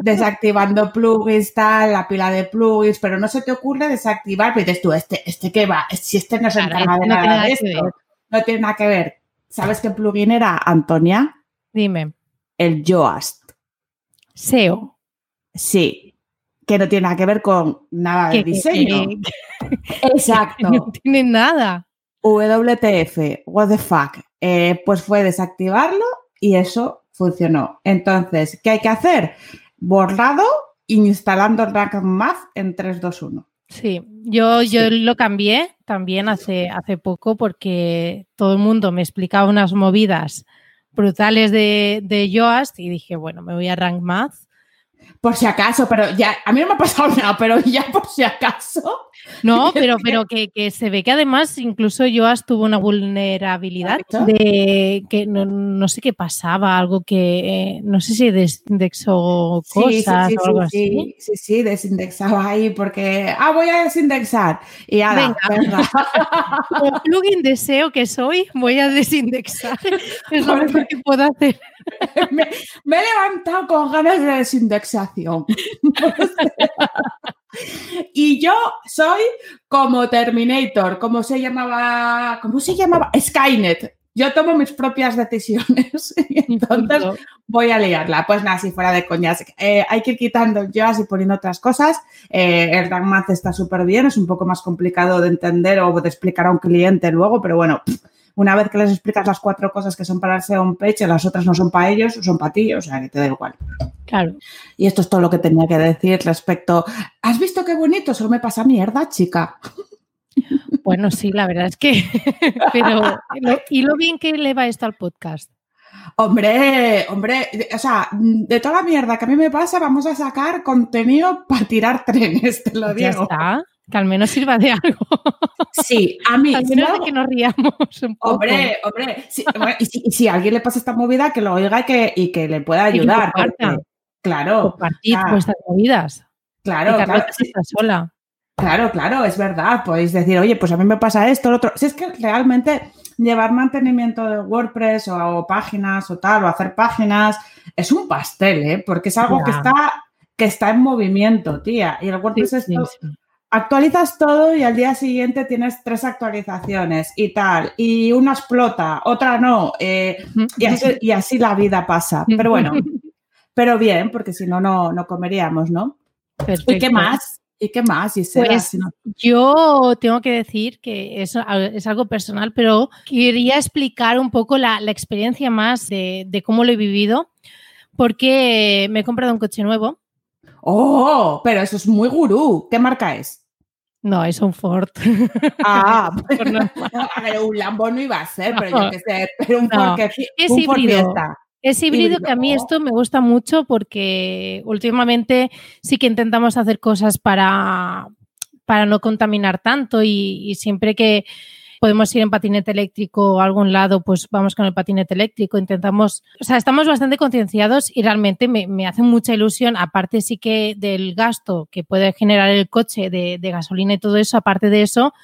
Speaker 2: desactivando plugins, tal, la pila de plugins, pero no se te ocurre desactivar, pero dices tú, este, este qué va, si este no se encarga de nada de esto, no tiene nada que ver. ¿Sabes qué plugin era, Antonia?
Speaker 1: Dime.
Speaker 2: El Yoast.
Speaker 1: SEO.
Speaker 2: Sí, que no tiene nada que ver con nada de diseño.
Speaker 1: Exacto. No tiene nada.
Speaker 2: WTF, what the fuck. Eh, pues fue desactivarlo y eso funcionó. Entonces, ¿qué hay que hacer? Borrado, instalando Rank Math en 321.
Speaker 1: Sí, yo, yo lo cambié también hace, hace poco porque todo el mundo me explicaba unas movidas brutales de, de Yoast y dije, bueno, me voy a Rank Math
Speaker 2: por si acaso, pero ya, a mí no me ha pasado nada, pero ya por si acaso.
Speaker 1: No, pero, pero que, se ve que además incluso Joas tuvo una vulnerabilidad de que no, sé qué pasaba, algo que eh, no sé si desindexó cosas o algo así.
Speaker 2: Sí, sí, desindexaba ahí porque, ah, voy a desindexar. Y ya venga.
Speaker 1: Como plugin deseo que soy, voy a desindexar. Es lo mejor que puedo hacer.
Speaker 2: me, me he levantado con ganas de y yo soy como Terminator, como se llamaba, ¿cómo se llamaba? Skynet. Yo tomo mis propias decisiones y entonces voy a liarla. Pues nada, si fuera de coñas. Eh, hay que ir quitando yo y poniendo otras cosas. Eh, el Math está súper bien, es un poco más complicado de entender o de explicar a un cliente luego, pero bueno, una vez que les explicas las cuatro cosas que son para el SEO page, las otras no son para ellos, son para ti, o sea, que te da igual.
Speaker 1: Claro.
Speaker 2: Y esto es todo lo que tenía que decir respecto. ¿Has visto qué bonito? Solo me pasa mierda, chica.
Speaker 1: Bueno, sí, la verdad es que. Pero, ¿y lo bien que le va esto al podcast?
Speaker 2: Hombre, hombre, o sea, de toda la mierda que a mí me pasa, vamos a sacar contenido para tirar trenes, te lo digo.
Speaker 1: Ya está. Que al menos sirva de algo.
Speaker 2: Sí, a mí.
Speaker 1: Al menos de que nos riamos un poco.
Speaker 2: Hombre, hombre. y, si, a alguien le pasa esta movida, que lo oiga y que, y que le pueda ayudar. claro.
Speaker 1: Compartir vuestras movidas.
Speaker 2: Claro, claro.
Speaker 1: sola.
Speaker 2: Claro, claro, es verdad. Podéis decir, oye, pues a mí me pasa esto, lo otro. Si es que realmente llevar mantenimiento de WordPress o, páginas o tal, o hacer páginas, es un pastel, ¿eh? Porque es algo que está que está en movimiento, tía. Y el WordPress es actualizas todo y al día siguiente tienes tres actualizaciones y tal, y una explota, otra no, eh, y, así, la vida pasa. Pero bueno, pero bien, porque si no, no comeríamos, ¿no? ¿Y qué más? ¿Y qué más?
Speaker 1: Pues yo tengo que decir que es, es, algo personal, pero quería explicar un poco la, experiencia más de, de cómo lo he vivido, porque me he comprado un coche nuevo
Speaker 2: Oh, pero eso es muy gurú. ¿Qué marca es?
Speaker 1: No, es un Ford.
Speaker 2: Ah, ver, un Lambo no iba a ser, pero yo qué sé, pero un Ford que
Speaker 1: es híbrido. Es híbrido, que a mí esto me gusta mucho porque últimamente sí que intentamos hacer cosas para, para no contaminar tanto y siempre que, podemos ir en patinete eléctrico a algún lado, pues vamos con el patinete eléctrico, intentamos, o sea, estamos bastante concienciados y realmente me, hace mucha ilusión, aparte sí que del gasto que puede generar el coche de, gasolina y todo eso, aparte de eso,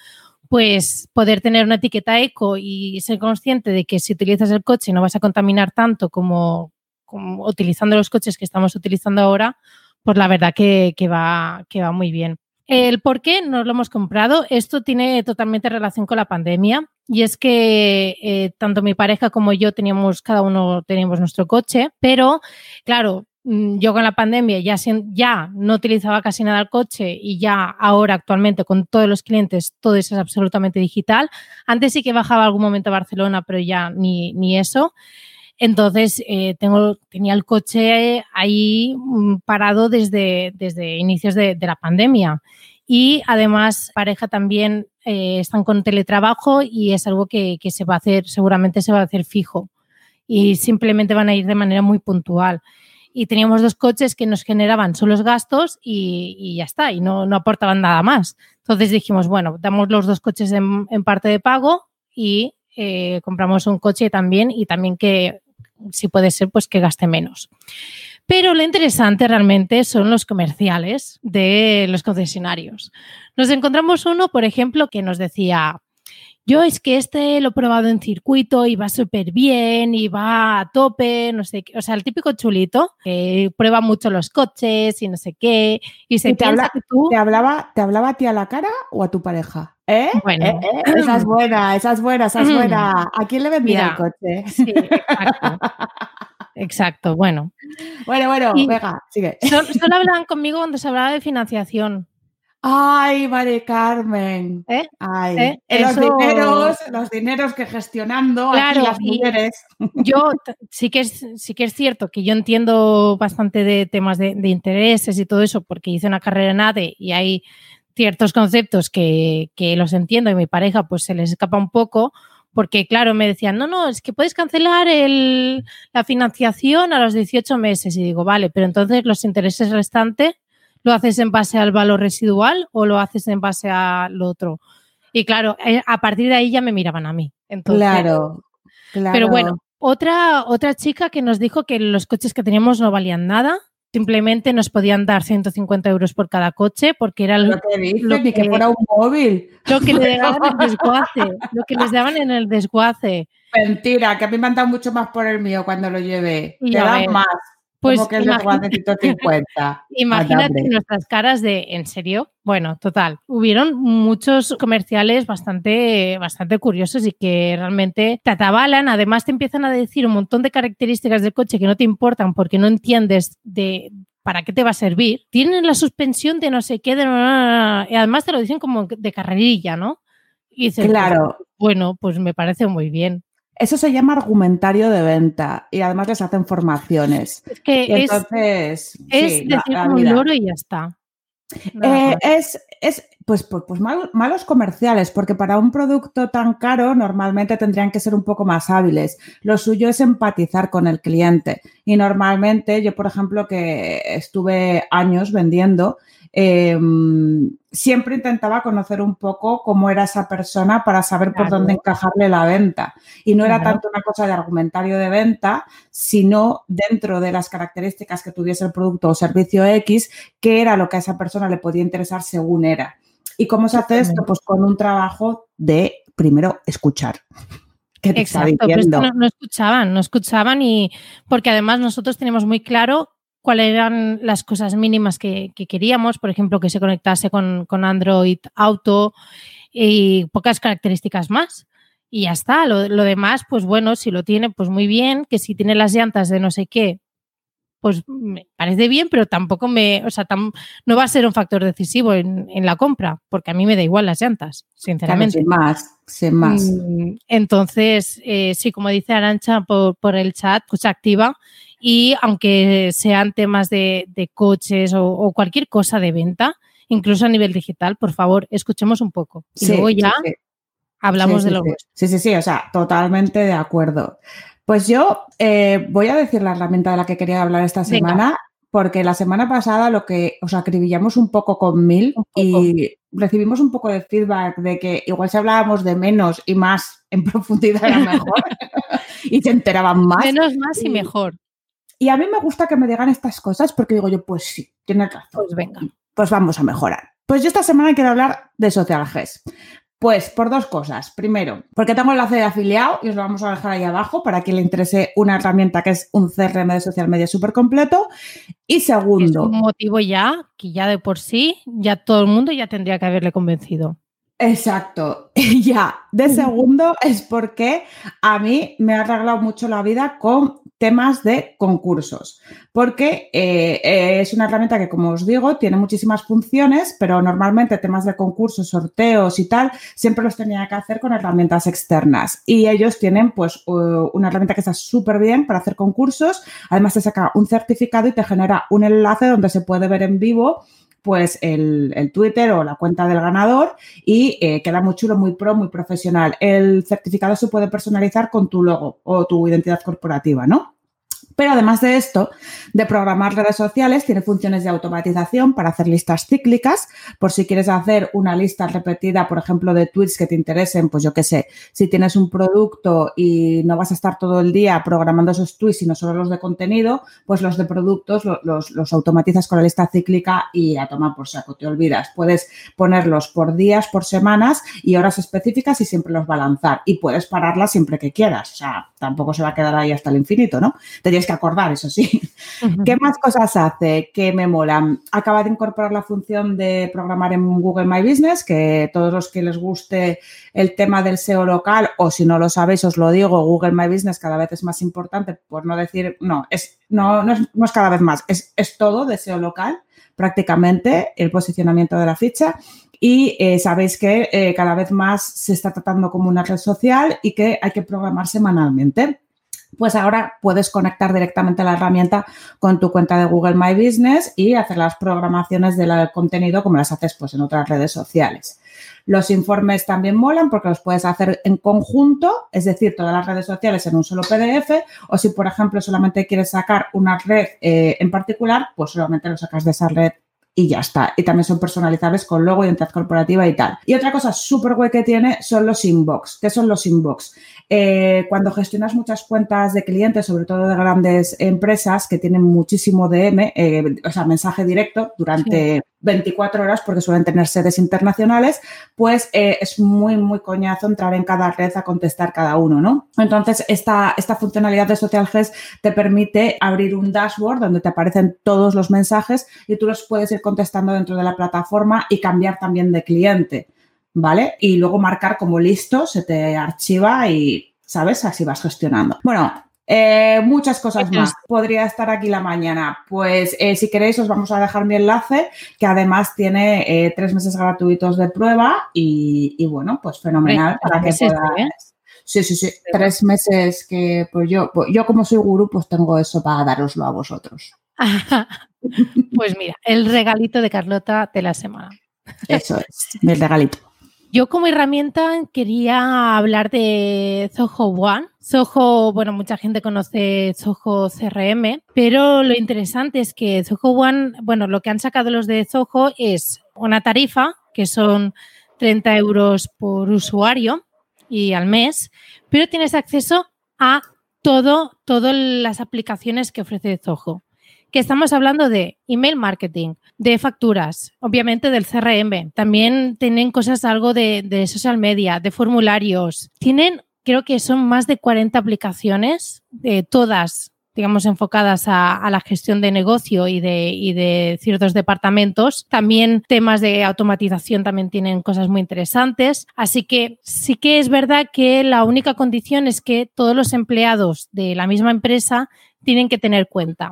Speaker 1: pues poder tener una etiqueta eco y ser consciente de que si utilizas el coche no vas a contaminar tanto como utilizando los coches que estamos utilizando ahora, pues la verdad que, va, que va muy bien. El por qué no lo hemos comprado, esto tiene totalmente relación con la pandemia y es que eh, tanto mi pareja como yo teníamos, cada uno teníamos nuestro coche, pero claro, mm, yo con la pandemia ya, ya no utilizaba casi nada el coche y ya ahora actualmente con todos los clientes todo eso es absolutamente digital. Antes sí que bajaba algún momento a Barcelona, pero ya ni, ni eso. Entonces, eh, tengo, tenía el coche ahí mm, parado desde, desde inicios de, la pandemia. Y además, pareja también eh, están con teletrabajo y es algo que, se va a hacer, seguramente se va a hacer fijo. Y simplemente van a ir de manera muy puntual. Y teníamos dos coches que nos generaban solo gastos y, ya está, y no, aportaban nada más. Entonces dijimos, bueno, damos los dos coches en, parte de pago y eh, compramos un coche también y también que si puede ser, pues que gaste menos. Pero lo interesante realmente son los comerciales de los concesionarios. Nos encontramos uno, por ejemplo, que nos decía, yo es que este lo he probado en circuito y va súper bien y va a tope, no sé qué. O sea, el típico chulito que prueba mucho los coches y no sé qué. Y se
Speaker 2: te, ¿te hablaba, ¿Te hablaba a ti a la cara o a tu pareja? ¿Eh?
Speaker 1: Bueno,
Speaker 2: ¿Eh? ¿Eh? esa es buena, esa es buena, esa es buena. ¿A quién le vendía el coche?
Speaker 1: Sí, exacto. exacto, bueno.
Speaker 2: Bueno, bueno, venga, sigue.
Speaker 1: Solo, hablaban conmigo cuando se hablaba de financiación.
Speaker 2: Ay, María Carmen.
Speaker 1: ¿Eh?
Speaker 2: Ay. ¿Eh? Los dineros, los dineros que gestionando
Speaker 1: claro,
Speaker 2: aquí las mujeres.
Speaker 1: Yo sí que es, sí que es cierto que yo entiendo bastante de temas de, de intereses y todo eso, porque hice una carrera en ADE y hay ciertos conceptos que, los entiendo y mi pareja pues se les escapa un poco, porque claro, me decían, no, no, es que puedes cancelar el, la financiación a los 18 meses. Y digo, vale, pero entonces los intereses restantes, ¿lo haces en base al valor residual o lo haces en base al otro? Y claro, eh, a partir de ahí ya me miraban a mí.
Speaker 2: claro, claro.
Speaker 1: Pero bueno, otra, otra chica que nos dijo que los coches que teníamos no valían nada, simplemente nos podían dar 150 euros por cada coche porque era
Speaker 2: lo, que, que, fuera un móvil.
Speaker 1: Lo que le daban en el desguace, lo que les daban en el desguace.
Speaker 2: Mentira, que a mí me han dado mucho más por el mío cuando lo llevé. Te dan más. Pues que
Speaker 1: imagínate nuestras caras de ¿en serio? Bueno, total. Hubieron muchos comerciales bastante, bastante curiosos y que realmente te atabalan. Además, te empiezan a decir un montón de características del coche que no te importan porque no entiendes de para qué te va a servir. Tienen la suspensión de no sé qué, de y además te lo dicen como de carrerilla, ¿no?
Speaker 2: Y dices, claro.
Speaker 1: bueno, pues me parece muy bien.
Speaker 2: Eso se llama argumentario de venta y además les hacen formaciones.
Speaker 1: Es que
Speaker 2: entonces,
Speaker 1: es, decir un loro y ya está.
Speaker 2: Eh, es, es, pues, pues, pues malos comerciales, porque para un producto tan caro normalmente tendrían que ser un poco más hábiles. Lo suyo es empatizar con el cliente. Y normalmente, yo, por ejemplo, que estuve años vendiendo, Em, siempre intentaba conocer un poco cómo era esa persona para saber por dónde encajarle la venta. Y no era tanto una cosa de argumentario de venta, sino dentro de las características que tuviese el producto o servicio X, qué era lo que a esa persona le podía interesar según era. ¿Y cómo se hace esto? Pues con un trabajo de, primero, escuchar.
Speaker 1: ¿Qué te Exacto, está no, no, escuchaban, no escuchaban y porque además nosotros tenemos muy claro cuáles eran las cosas mínimas que, queríamos, por ejemplo, que se conectase con, Android Auto y pocas características más. Y ya está, lo, demás, pues bueno, si lo tiene, pues muy bien, que si tiene las llantas de no sé qué, pues me parece bien, pero tampoco me, o sea, no va a ser un factor decisivo en, la compra, porque a mí me da igual las llantas, sinceramente.
Speaker 2: sin más, sin más.
Speaker 1: Mm, entonces, eh, sí, como dice Arancha por, por el chat, pues activa y aunque sean temas de, coches o, cualquier cosa de venta, incluso a nivel digital, por favor, escuchemos un poco. Y luego ya hablamos de lo
Speaker 2: Sí, sí, sí, o sea, totalmente de acuerdo. Pues yo eh, voy a decir la herramienta de la que quería hablar esta semana, porque la semana pasada lo que os acribillamos un poco con mil y recibimos un poco de feedback de que igual si hablábamos de menos y más en profundidad era mejor y se enteraban más.
Speaker 1: Menos, más y mejor.
Speaker 2: Y a mí me gusta que me digan estas cosas porque digo yo, pues sí, tiene razón.
Speaker 1: Pues venga.
Speaker 2: Pues vamos a mejorar. Pues yo esta semana quiero hablar de Social Gest. Pues por dos cosas. Primero, porque tengo el enlace de afiliado y os lo vamos a dejar ahí abajo para quien le interese una herramienta que es un CRM de social media súper completo. Y segundo.
Speaker 1: Es un motivo ya que ya de por sí, ya todo el mundo ya tendría que haberle convencido.
Speaker 2: Exacto. ya, de segundo es porque a mí me ha arreglado mucho la vida con temas de concursos, porque eh, es una herramienta que, como os digo, tiene muchísimas funciones, pero normalmente temas de concursos, sorteos y tal, siempre los tenía que hacer con herramientas externas. Y ellos tienen pues una herramienta que está súper bien para hacer concursos, además te saca un certificado y te genera un enlace donde se puede ver en vivo pues el, Twitter o la cuenta del ganador y eh, queda muy chulo, muy pro, muy profesional. El certificado se puede personalizar con tu logo o tu identidad corporativa, ¿no? Pero además de esto, de programar redes sociales, tiene funciones de automatización para hacer listas cíclicas. Por si quieres hacer una lista repetida, por ejemplo, de tweets que te interesen, pues yo qué sé, si tienes un producto y no vas a estar todo el día programando esos tweets, sino solo los de contenido, pues los de productos los, automatizas con la lista cíclica y a tomar por saco, te olvidas. Puedes ponerlos por días, por semanas y horas específicas y siempre los va a lanzar. Y puedes pararla siempre que quieras. O sea, tampoco se va a quedar ahí hasta el infinito, ¿no? Que acordar, eso sí. ¿Qué más cosas hace que me molan? Acaba de incorporar la función de programar en Google My Business, que todos los que les guste el tema del SEO local, o si no lo sabéis, os lo digo, Google My Business cada vez es más importante, por no decir, no, es, no, no, es, cada vez más, es, es todo de SEO local prácticamente el posicionamiento de la ficha y eh, sabéis que eh, cada vez más se está tratando como una red social y que hay que programar semanalmente. Pues ahora puedes conectar directamente la herramienta con tu cuenta de Google My Business y hacer las programaciones del contenido como las haces pues, en otras redes sociales. Los informes también molan porque los puedes hacer en conjunto, es decir, todas las redes sociales en un solo PDF, o si, por ejemplo, solamente quieres sacar una red eh, en particular, pues solamente lo sacas de esa red y ya está. Y también son personalizables con logo, identidad corporativa y tal. Y otra cosa súper guay que tiene son los inbox. ¿Qué son los inbox? Eh, cuando gestionas muchas cuentas de clientes, sobre todo de grandes empresas que tienen muchísimo DM, eh, o sea, mensaje directo durante 24 horas porque suelen tener sedes internacionales, pues eh, es muy, muy coñazo entrar en cada red a contestar cada uno, ¿no? Entonces, esta, esta funcionalidad de Social te permite abrir un dashboard donde te aparecen todos los mensajes y tú los puedes ir contestando dentro de la plataforma y cambiar también de cliente, ¿vale? Y luego marcar como listo, se te archiva y, ¿sabes? Así vas gestionando. Bueno, eh, muchas cosas más. Podría estar aquí la mañana. Pues eh, si queréis os vamos a dejar mi enlace, que además tiene eh, tres meses gratuitos de prueba y, bueno, pues fenomenal para que podáis. Sí, sí, sí. Tres meses que pues yo, pues yo como soy gurú, pues tengo eso para daroslo a vosotros.
Speaker 1: pues mira, el regalito de Carlota de la semana.
Speaker 2: Eso es, mi regalito.
Speaker 1: Yo como herramienta quería hablar de Zoho One. Zoho, bueno, mucha gente conoce Zoho CRM, pero lo interesante es que Zoho One, bueno, lo que han sacado los de Zoho es una tarifa que son 30 euros por usuario y al mes, pero tienes acceso a todo, todas las aplicaciones que ofrece Zoho que estamos hablando de email marketing, de facturas, obviamente del CRM. También tienen cosas algo de, social media, de formularios. Tienen, creo que son más de 40 aplicaciones, de todas digamos, enfocadas a, la gestión de negocio y de, y de, ciertos departamentos. También temas de automatización también tienen cosas muy interesantes. Así que sí que es verdad que la única condición es que todos los empleados de la misma empresa tienen que tener cuenta.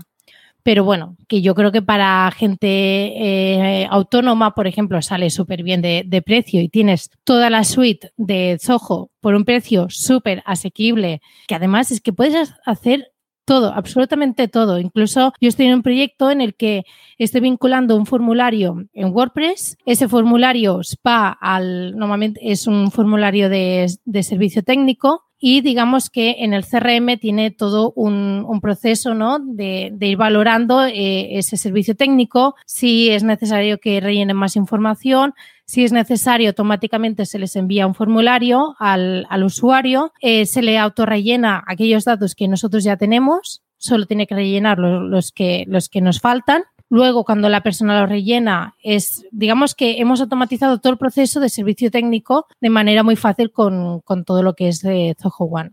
Speaker 1: Pero bueno, que yo creo que para gente eh, autónoma, por ejemplo, sale súper bien de, precio y tienes toda la suite de Zoho por un precio súper asequible, que además es que puedes hacer todo, absolutamente todo. Incluso yo estoy en un proyecto en el que estoy vinculando un formulario en WordPress. Ese formulario va al, normalmente es un formulario de servicio técnico y digamos que en el CRM tiene todo un, proceso ¿no? de, ir valorando eh, ese servicio técnico, si es necesario que rellenen más información, si es necesario, automáticamente se les envía un formulario al, usuario, eh, se le autorrellena aquellos datos que nosotros ya tenemos, solo tiene que rellenar los, que, los que nos faltan Luego, cuando la persona lo rellena, es, digamos que hemos automatizado todo el proceso de servicio técnico de manera muy fácil con, todo lo que es de Zoho One.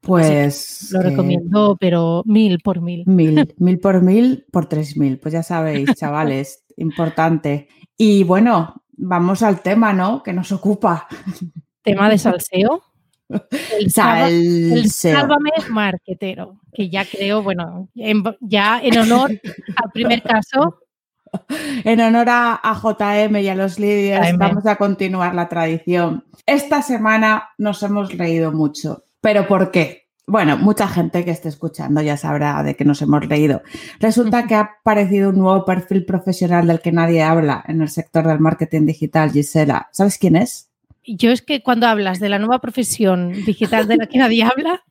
Speaker 2: Pues
Speaker 1: lo recomiendo, pero mil por mil.
Speaker 2: Mil, mil por mil por tres mil. Pues ya sabéis, chavales, importante. Y bueno, vamos al tema, ¿no? Que nos ocupa.
Speaker 1: Tema de salseo.
Speaker 2: El, el
Speaker 1: Sálvame Marquetero, que ya creo, bueno, ya en honor al primer caso.
Speaker 2: En honor a, JM y a los líderes, vamos a continuar la tradición. Esta semana nos hemos reído mucho. ¿Pero por qué? Bueno, mucha gente que esté escuchando ya sabrá de que nos hemos reído. Resulta que ha aparecido un nuevo perfil profesional del que nadie habla en el sector del marketing digital, Gisela. ¿Sabes quién es?
Speaker 1: Yo es que cuando hablas de la nueva profesión digital de la que nadie habla,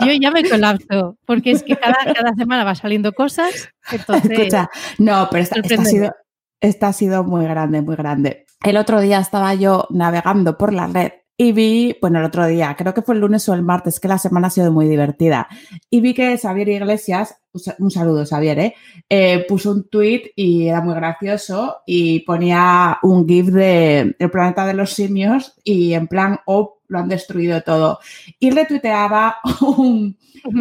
Speaker 1: yo ya me colapso, porque es que cada, cada semana va saliendo cosas. Escucha,
Speaker 2: no, pero esta, ha sido, esta ha sido muy grande, muy grande. El otro día estaba yo navegando por la red y vi, bueno, el otro día, creo que fue el lunes o el martes, que la semana ha sido muy divertida. Y vi que Xavier Iglesias, un saludo Xavier, ¿eh? ¿eh? puso un tweet y era muy gracioso y ponía un GIF de El planeta de los simios y en plan, oh, lo han destruido todo. Y retuiteaba un,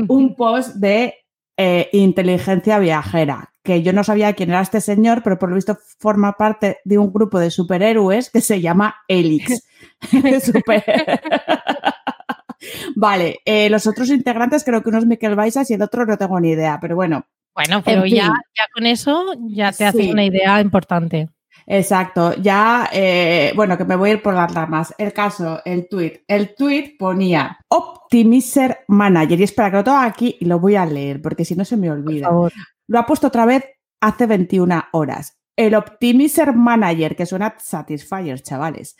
Speaker 2: un post de eh, inteligencia viajera, que yo no sabía quién era este señor, pero por lo visto forma parte de un grupo de superhéroes que se llama Elix. vale, eh, los otros integrantes creo que uno es Miquel Baisas y el otro no tengo ni idea, pero bueno.
Speaker 1: Bueno, pero ya, ya con eso ya te haces una idea importante.
Speaker 2: Exacto, ya, eh, bueno, que me voy a ir por las ramas. El caso, el tweet. El tweet ponía Optimizer Manager. Y espera que lo tengo aquí y lo voy a leer porque si no se me olvida. Lo ha puesto otra vez hace 21 horas. El Optimizer Manager, que suena Satisfyer, chavales.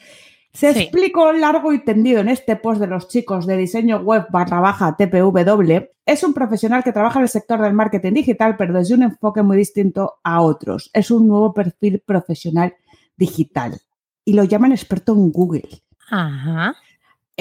Speaker 2: Se explicó largo y tendido en este post de los chicos de diseño web barra baja TPW. Es un profesional que trabaja en el sector del marketing digital, pero desde un enfoque muy distinto a otros. Es un nuevo perfil profesional digital y lo llaman experto en Google.
Speaker 1: Ajá.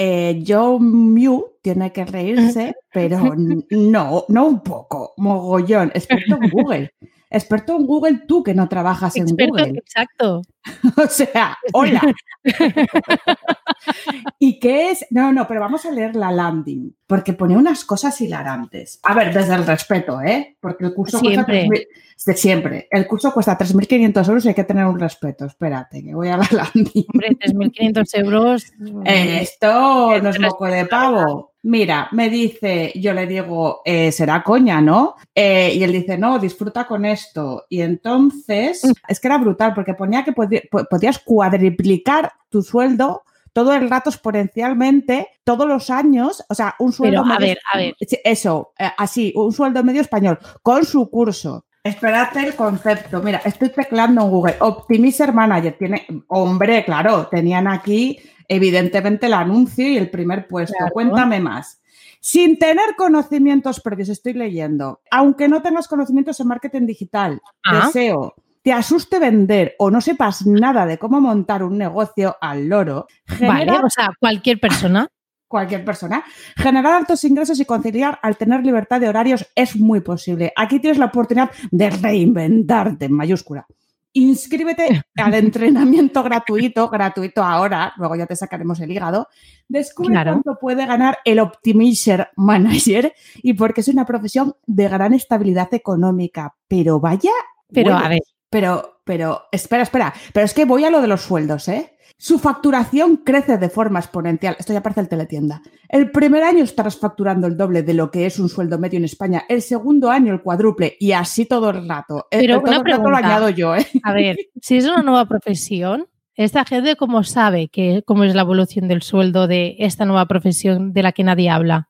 Speaker 2: Eh, Joe Mew tiene que reírse, pero no, no un poco, mogollón, experto en Google. Experto en Google, tú que no trabajas en Google.
Speaker 1: Exacto.
Speaker 2: o sea, hola. ¿Y qué es? No, no, pero vamos a leer la landing, porque pone unas cosas hilarantes. A ver, desde el respeto, ¿eh? Porque el curso
Speaker 1: siempre.
Speaker 2: cuesta de siempre. El curso cuesta 3.500 euros y hay que tener un respeto. Espérate, que voy a la landing.
Speaker 1: Hombre, 3.500 euros.
Speaker 2: Esto no es moco de pavo. Mira, me dice, yo le digo, eh, será coña, ¿no? Eh, y él dice, no, disfruta con esto. Y entonces, mm. es que era brutal porque ponía que podías cuadriplicar tu sueldo todo el rato exponencialmente, todos los años, o sea, un sueldo
Speaker 1: Pero, a ver, a ver.
Speaker 2: Eso, eh, así, un sueldo medio español, con su curso. Esperate el concepto. Mira, estoy teclando en Google. Optimizer Manager. Tiene, hombre, claro, tenían aquí evidentemente el anuncio y el primer puesto. Cuéntame más. Sin tener conocimientos previos, estoy leyendo. Aunque no tengas conocimientos en marketing digital, ah. deseo, te asuste vender o no sepas nada de cómo montar un negocio al loro.
Speaker 1: vale, o sea, cualquier persona.
Speaker 2: Cualquier persona. Generar altos ingresos y conciliar al tener libertad de horarios es muy posible. Aquí tienes la oportunidad de reinventarte en mayúscula inscríbete al entrenamiento gratuito, gratuito ahora, luego ya te sacaremos el hígado. Descubre cuánto puede ganar el Optimizer Manager y porque es una profesión de gran estabilidad económica. Pero vaya.
Speaker 1: Pero a ver.
Speaker 2: Pero, pero, espera, espera. Pero es que voy a lo de los sueldos, ¿eh? Su facturación crece de forma exponencial. Esto ya parece el teletienda. El primer año estarás facturando el doble de lo que es un sueldo medio en España. El segundo año el cuádruple y así todo el rato.
Speaker 1: Eh, Pero
Speaker 2: una
Speaker 1: pregunta,
Speaker 2: lo añado yo. ¿eh?
Speaker 1: A ver, si es una nueva profesión, ¿esta gente cómo sabe que, cómo es la evolución del sueldo de esta nueva profesión de la que nadie habla?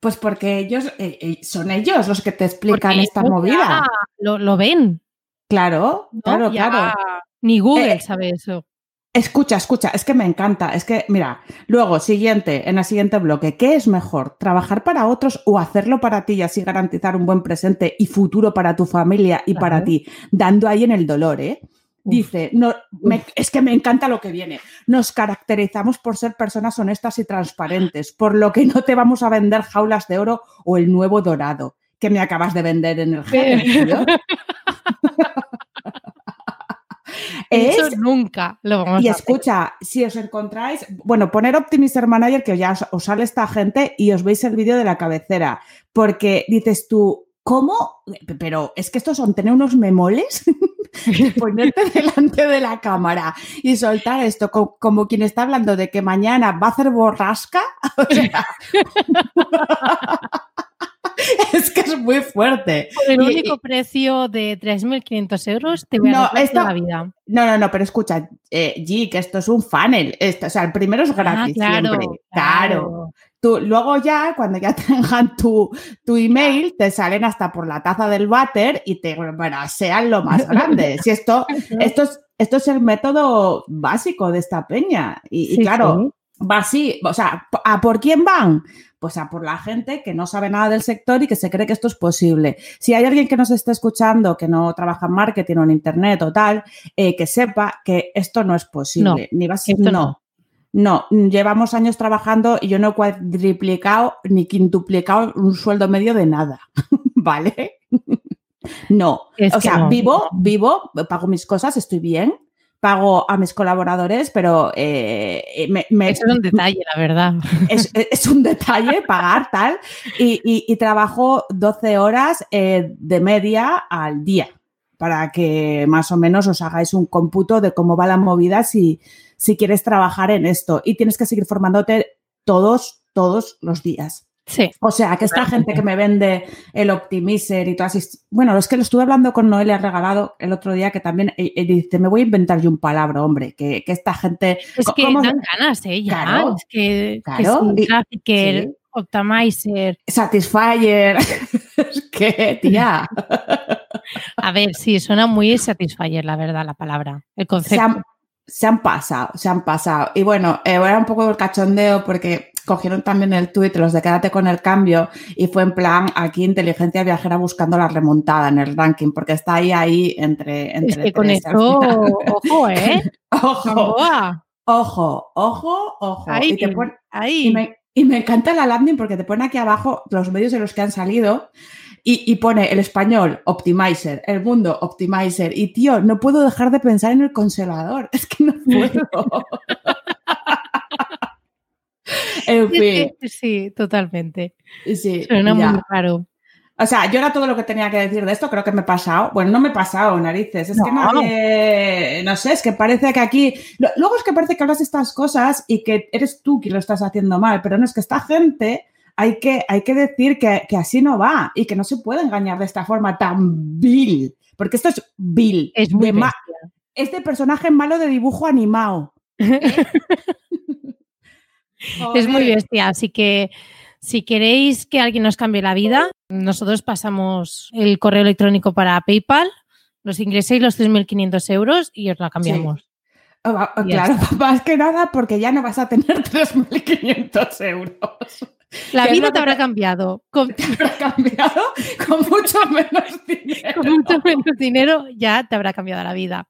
Speaker 2: Pues porque ellos eh, son ellos los que te explican esta movida.
Speaker 1: Lo, ven.
Speaker 2: Claro, claro, claro.
Speaker 1: Ni Google sabe eso.
Speaker 2: Escucha, escucha, es que me encanta. Es que, mira, luego, siguiente, en el siguiente bloque, ¿qué es mejor? ¿Trabajar para otros o hacerlo para ti y así garantizar un buen presente y futuro para tu familia y para ti? Dando ahí en el dolor, ¿eh? Dice, no, es que me encanta lo que viene. Nos caracterizamos por ser personas honestas y transparentes, por lo que no te vamos a vender jaulas de oro o el nuevo dorado que me acabas de vender en el jefe.
Speaker 1: Eso nunca lo vamos
Speaker 2: y escucha, si os encontráis, bueno, poner Optimizer Manager que ya os, sale esta gente y os veis el vídeo de la cabecera, porque dices tú, ¿cómo? Pero es que estos son tener unos memoles ponerte delante de la cámara y soltar esto como, quien está hablando de que mañana va a hacer borrasca. es que es muy fuerte.
Speaker 1: Por el único precio de 3.500 euros te voy a no, la vida.
Speaker 2: No, no, no, pero escucha, eh, G, que esto es un funnel. Esto, o sea, el primero es ah, gratis siempre. Claro. Tú, luego ya, cuando ya tengan tu, tu email, te salen hasta por la taza del váter y te, bueno, sean lo más grande. Si esto, esto, es, esto es el método básico de esta peña. Y, claro, va así. O sea, ¿a por quién van? Pues a por la gente que no sabe nada del sector y que se cree que esto es posible. Si hay alguien que nos esté escuchando que no trabaja en marketing o en internet o tal, eh, que sepa que esto no es posible.
Speaker 1: ni
Speaker 2: va a ser, no. No, llevamos años trabajando y yo no he cuadriplicado ni quintuplicado un sueldo medio de nada, ¿vale? no, o sea, vivo, vivo, pago mis cosas, estoy bien, pago a mis colaboradores, pero eh,
Speaker 1: me, es un detalle, la verdad.
Speaker 2: Es, un detalle pagar tal y, trabajo 12 horas eh, de media al día para que más o menos os hagáis un cómputo de cómo va la movida si si quieres trabajar en esto y tienes que seguir formándote todos, todos los días.
Speaker 1: Sí.
Speaker 2: O sea, que esta gente que me vende el Optimizer y todas. Bueno, es que lo estuve hablando con Noelia Regalado el otro día, que también eh, eh, dice: Me voy a inventar yo un palabra, hombre, que, esta gente.
Speaker 1: Es que dan ganas, ¿eh? Ya. es que,
Speaker 2: claro,
Speaker 1: que, el Optimizer.
Speaker 2: Satisfyer. es que, tía.
Speaker 1: a ver, sí, suena muy Satisfyer, la verdad, la palabra. El concepto
Speaker 2: se han pasado, se han pasado. Y bueno, eh, era un poco el cachondeo porque cogieron también el tuit, los de quédate con el cambio, y fue en plan aquí inteligencia viajera buscando la remontada en el ranking, porque está ahí, ahí entre... entre
Speaker 1: es que con esto, ojo, ¿eh?
Speaker 2: ojo, ojo, ojo, ojo.
Speaker 1: Ahí, y, ahí.
Speaker 2: Y, me, y me encanta la landing porque te pone aquí abajo los medios de los que han salido y, pone el español Optimizer, el mundo Optimizer. Y tío, no puedo dejar de pensar en el consolador. Es que no puedo.
Speaker 1: en fin. Sí, totalmente.
Speaker 2: Sí,
Speaker 1: Suena muy raro.
Speaker 2: O sea, yo era todo lo que tenía que decir de esto, creo que me he pasado. Bueno, no me he pasado, narices. Es que nadie. No sé, es que parece que aquí. Luego es que parece que hablas estas cosas y que eres tú quien lo estás haciendo mal, pero no es que esta gente hay que, hay que decir que, así no va y que no se puede engañar de esta forma tan vil, porque esto es vil.
Speaker 1: Es muy
Speaker 2: de Este personaje malo de dibujo animado.
Speaker 1: es muy bestia, así que si queréis que alguien nos cambie la vida, nosotros pasamos el correo electrónico para PayPal, los ingreséis los 3.500 euros y os la cambiamos.
Speaker 2: Ah, claro, más que nada porque ya no vas a tener 3.500 euros.
Speaker 1: La vida te habrá cambiado.
Speaker 2: Con... Te habrá cambiado con mucho menos dinero.
Speaker 1: Con mucho menos dinero ya te habrá cambiado la vida.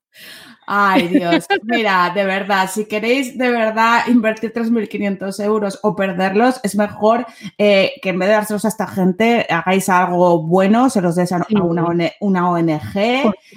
Speaker 2: Ay, Dios. Mira, de verdad, si queréis de verdad invertir 3.500 euros o perderlos, es mejor eh, que en vez de dárselos a esta gente, hagáis algo bueno, se los des a una, ONG,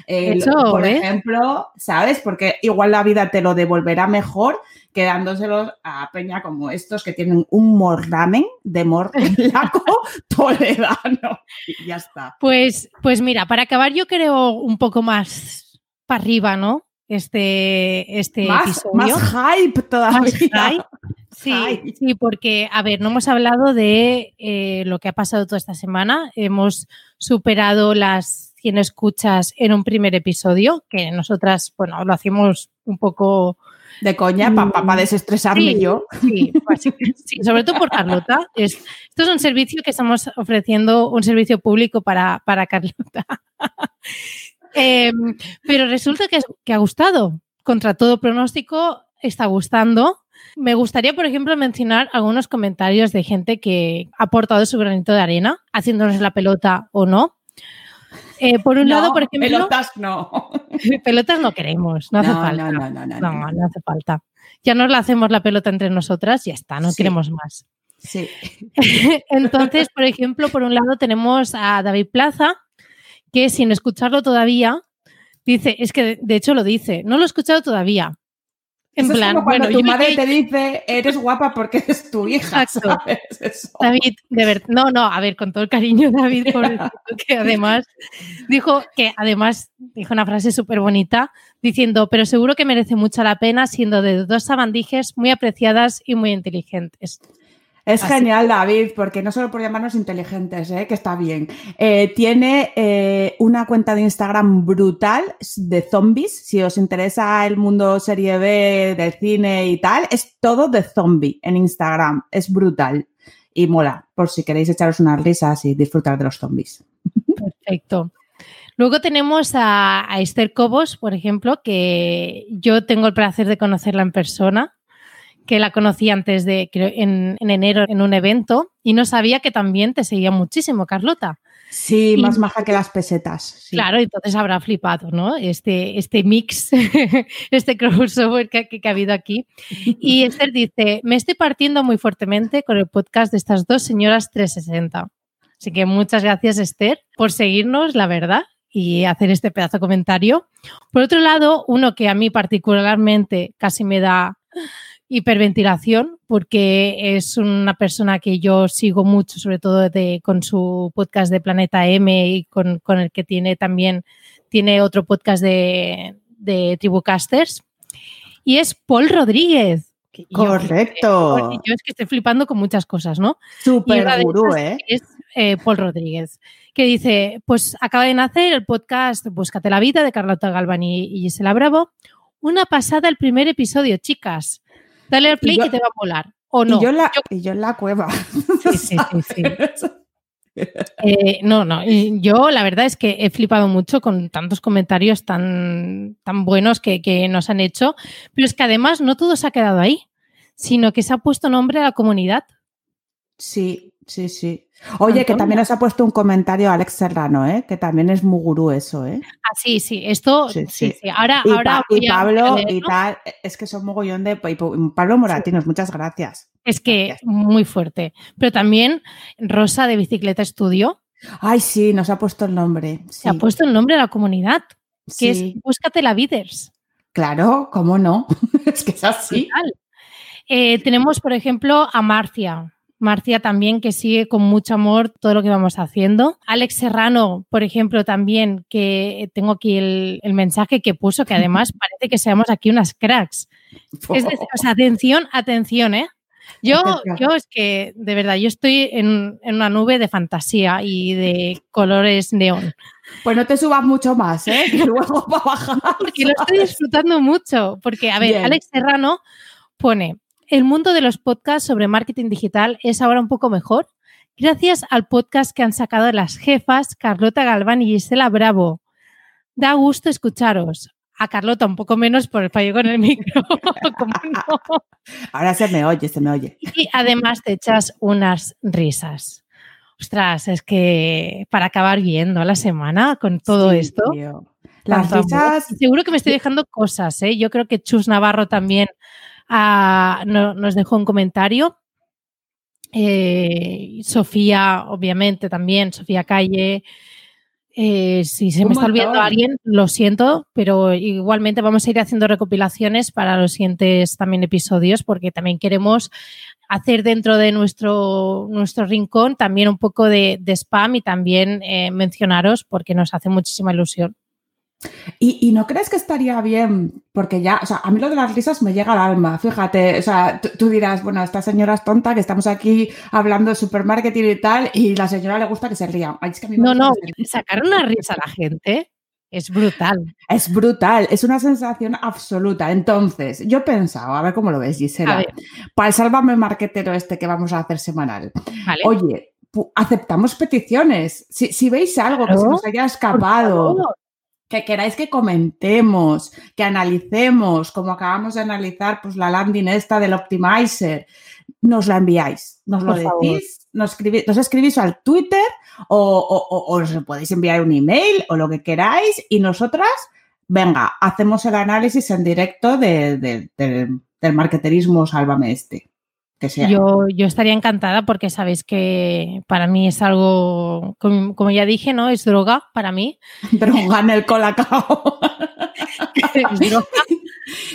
Speaker 2: eh, por ejemplo, ¿sabes? Porque igual la vida te lo devolverá mejor quedándoselos a Peña como estos que tienen un morramen de morlaco toledano. Y ya está.
Speaker 1: Pues, pues mira, para acabar yo creo un poco más para arriba, ¿no? Este, este episodio.
Speaker 2: Más hype todavía.
Speaker 1: Sí, sí, porque, a ver, no hemos hablado de eh, lo que ha pasado toda esta semana. Hemos superado las 100 escuchas en un primer episodio, que nosotras, bueno, lo hacemos un poco
Speaker 2: de coña, para mm, desestresarme yo.
Speaker 1: Pues sí, sobre todo por Carlota. esto es un servicio que estamos ofreciendo, un servicio público para, para Carlota. Em, pero resulta que, que ha gustado. Contra todo pronóstico, está gustando. Me gustaría, por ejemplo, mencionar algunos comentarios de gente que ha aportado su granito de arena, haciéndonos la pelota o no. Eh, por un lado, por ejemplo.
Speaker 2: Pelotas no.
Speaker 1: pelotas no queremos, no hace falta.
Speaker 2: No, no, no, no,
Speaker 1: no, hace falta. Ya nos la hacemos la pelota entre nosotras, ya está, no queremos más.
Speaker 2: Sí.
Speaker 1: Entonces, por ejemplo, por un lado tenemos a David Plaza, que sin escucharlo todavía, dice, es que de hecho lo dice, no lo he escuchado todavía,
Speaker 2: en plan, cuando tu madre te dice, eres guapa porque eres tu hija.
Speaker 1: David, de no, no, a ver, con todo el cariño, David, que además dijo que además dijo una frase súper bonita diciendo, pero seguro que merece mucho la pena siendo de dos sabandijas muy apreciadas y muy inteligentes.
Speaker 2: Es genial, David, porque no solo por llamarnos inteligentes, ¿eh? que está bien. Eh, tiene eh, una cuenta de Instagram brutal de zombies. Si os interesa el mundo serie B de cine y tal, es todo de zombie en Instagram. Es brutal y mola, por si queréis echaros unas risas y disfrutar de los zombies.
Speaker 1: Perfecto. Luego tenemos a, a Esther Cobos, por ejemplo, que yo tengo el placer de conocerla en persona que la conocí antes de, en, enero, en un evento, y no sabía que también te seguía muchísimo, Carlota.
Speaker 2: Sí, más maja que las pesetas.
Speaker 1: Claro, entonces habrá flipado, ¿no? Este, este mix, este crossover que, que, ha habido aquí. Y Esther dice, me estoy partiendo muy fuertemente con el podcast de estas dos señoras 360. Así que muchas gracias, Esther, por seguirnos, la verdad, y hacer este pedazo de comentario. Por otro lado, uno que a mí particularmente casi me da hiperventilación, porque es una persona que yo sigo mucho, sobre todo de, con su podcast de Planeta M y con, el que tiene también, tiene otro podcast de, de Tribucasters, y es Paul Rodríguez.
Speaker 2: Correcto.
Speaker 1: Yo, es que estoy flipando con muchas cosas, ¿no?
Speaker 2: Súper gurú, ¿eh?
Speaker 1: Es eh, Paul Rodríguez, que dice, pues acaba de nacer el podcast Búscate la vida de Carlota Galván y Gisela Bravo. Una pasada el primer episodio, chicas. Dale al play y, te va a volar. ¿O no?
Speaker 2: Y yo, la, Y yo en la cueva.
Speaker 1: Sí, sí, sí. Eh, no, no. Yo la verdad es que he flipado mucho con tantos comentarios tan, tan buenos que, que, nos han hecho, pero es que además no todo se ha quedado ahí, sino que se ha puesto nombre a la comunidad.
Speaker 2: Sí, sí, sí. Oye, que también nos ha puesto un comentario Alex Serrano, ¿eh? que también es muy gurú eso. ¿eh?
Speaker 1: Ah, sí, sí, esto sí, sí. Ahora,
Speaker 2: y,
Speaker 1: ahora
Speaker 2: y Pablo y tal, es que son mogollón de... Pablo Moratinos, muchas gracias.
Speaker 1: Es que
Speaker 2: gracias.
Speaker 1: muy fuerte. Pero también Rosa de Bicicleta Estudio.
Speaker 2: Ay, sí, nos ha puesto el nombre.
Speaker 1: Se ha puesto el nombre a la comunidad, que es Búscate la Viders.
Speaker 2: Claro, ¿cómo no? es que es así.
Speaker 1: Eh, tenemos, por ejemplo, a Marcia. Marcia también, que sigue con mucho amor todo lo que vamos haciendo. Alex Serrano, por ejemplo, también, que tengo aquí el, el mensaje que puso, que además parece que seamos aquí unas cracks. Es decir, o sea, atención, atención, ¿eh? Yo, yo es que, de verdad, yo estoy en, en, una nube de fantasía y de colores neón.
Speaker 2: Pues no te subas mucho más, ¿eh? Que luego va a bajar.
Speaker 1: Porque lo estoy disfrutando mucho. Porque, a ver, Bien. Alex Serrano pone, el mundo de los podcasts sobre marketing digital es ahora un poco mejor gracias al podcast que han sacado las jefas Carlota Galván y Gisela Bravo. Da gusto escucharos. A Carlota un poco menos por el fallo con el micro.
Speaker 2: no? Ahora se me oye, se me oye.
Speaker 1: Y además te echas unas risas. Ostras, es que para acabar viendo la semana con todo
Speaker 2: sí,
Speaker 1: esto.
Speaker 2: Tío. Las risas.
Speaker 1: Seguro que me estoy dejando cosas, ¿eh? Yo creo que Chus Navarro también No, nos dejó un comentario. Eh, Sofía, obviamente, también, Sofía Calle. Eh, si se me está olvidando alguien, lo siento, pero igualmente vamos a ir haciendo recopilaciones para los siguientes también episodios, porque también queremos hacer dentro de nuestro, nuestro rincón también un poco de, de spam y también eh, mencionaros porque nos hace muchísima ilusión.
Speaker 2: ¿Y, ¿Y, no crees que estaría bien? Porque ya, o sea, a mí lo de las risas me llega al alma, fíjate, o sea, tú dirás, bueno, esta señora es tonta, que estamos aquí hablando de supermarketing y tal, y la señora le gusta que se ría. Ay, es que a mí
Speaker 1: no, no, sacar una risa a la gente es brutal.
Speaker 2: Es brutal, es una sensación absoluta. Entonces, yo he pensado, a ver cómo lo ves, Gisela, para el Sálvame Marquetero este que vamos a hacer semanal.
Speaker 1: Vale.
Speaker 2: Oye, aceptamos peticiones. Si, si veis algo claro, que se nos haya escapado, que queráis que comentemos, que analicemos, como acabamos de analizar, pues la landing esta del Optimizer, nos la enviáis, nos lo decís, nos escribís, nos escribís al Twitter o, o, o, o, os podéis enviar un email o lo que queráis y nosotras, venga, hacemos el análisis en directo de, de, de, del marketerismo Sálvame este. Que sea.
Speaker 1: Yo, yo estaría encantada porque sabéis que para mí es algo, como, como ya dije, ¿no? Es droga para mí.
Speaker 2: Droga en el colacao.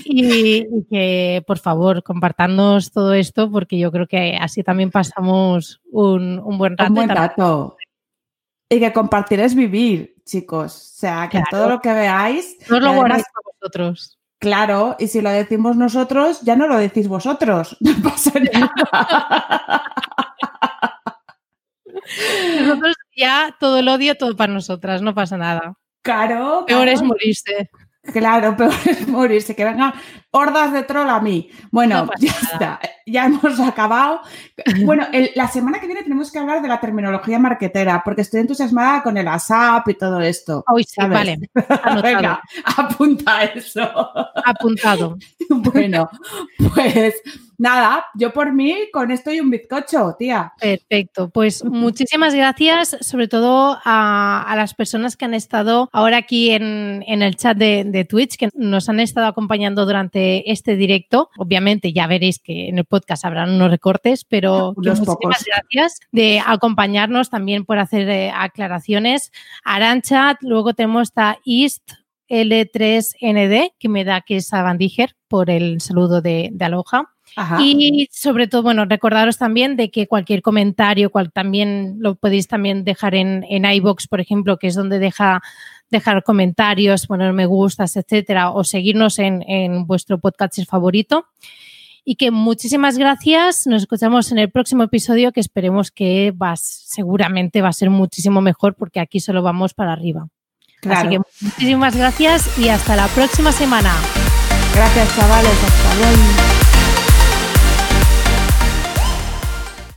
Speaker 1: Y, y que por favor compartadnos todo esto porque yo creo que así también pasamos un, un buen rato.
Speaker 2: Un buen rato. Y que compartir es vivir, chicos. O sea, que
Speaker 1: Claro.
Speaker 2: todo lo que veáis,
Speaker 1: No lo guardéis para vosotros.
Speaker 2: Claro, y si lo decimos nosotros, ya no lo decís vosotros. No pasa nada.
Speaker 1: Nosotros ya todo el odio, todo para nosotras, no pasa nada.
Speaker 2: Claro,
Speaker 1: Peor
Speaker 2: claro.
Speaker 1: es morirse.
Speaker 2: Claro, peor es morirse, que vengan hordas de troll a mí. Bueno,
Speaker 1: No
Speaker 2: ya está, ya hemos acabado. Bueno, el- la semana que viene tenemos que hablar de la terminología marquetera, porque estoy entusiasmada con el ASAP y todo esto.
Speaker 1: Hoy sí,
Speaker 2: ¿sabes?
Speaker 1: vale. Anotado,
Speaker 2: Venga, apunta eso.
Speaker 1: apuntado.
Speaker 2: Bueno, pues nada, yo por mí con esto y un bizcocho, tía.
Speaker 1: Perfecto, pues muchísimas gracias, sobre todo a, a las personas que han estado ahora aquí en, en el chat de, de Twitch, que nos han estado acompañando durante este directo. Obviamente ya veréis que en el podcast habrán unos recortes, pero
Speaker 2: Unos
Speaker 1: muchísimas
Speaker 2: pocos.
Speaker 1: gracias de acompañarnos también por hacer eh, aclaraciones. Aranchat, luego tenemos a East L3ND, que me da que es a Bandiger por el saludo de, de Aloha.
Speaker 2: Ajá.
Speaker 1: Y sobre todo, bueno, recordaros también de que cualquier comentario, cual también lo podéis también dejar en, en iBox, por ejemplo, que es donde deja dejar comentarios, poner me gustas, etcétera, o seguirnos en, en vuestro podcast favorito. Y que muchísimas gracias. Nos escuchamos en el próximo episodio, que esperemos que va, seguramente va a ser muchísimo mejor, porque aquí solo vamos para arriba.
Speaker 2: Claro.
Speaker 1: Así que muchísimas gracias y hasta la próxima semana.
Speaker 2: Gracias, chavales. Hasta luego.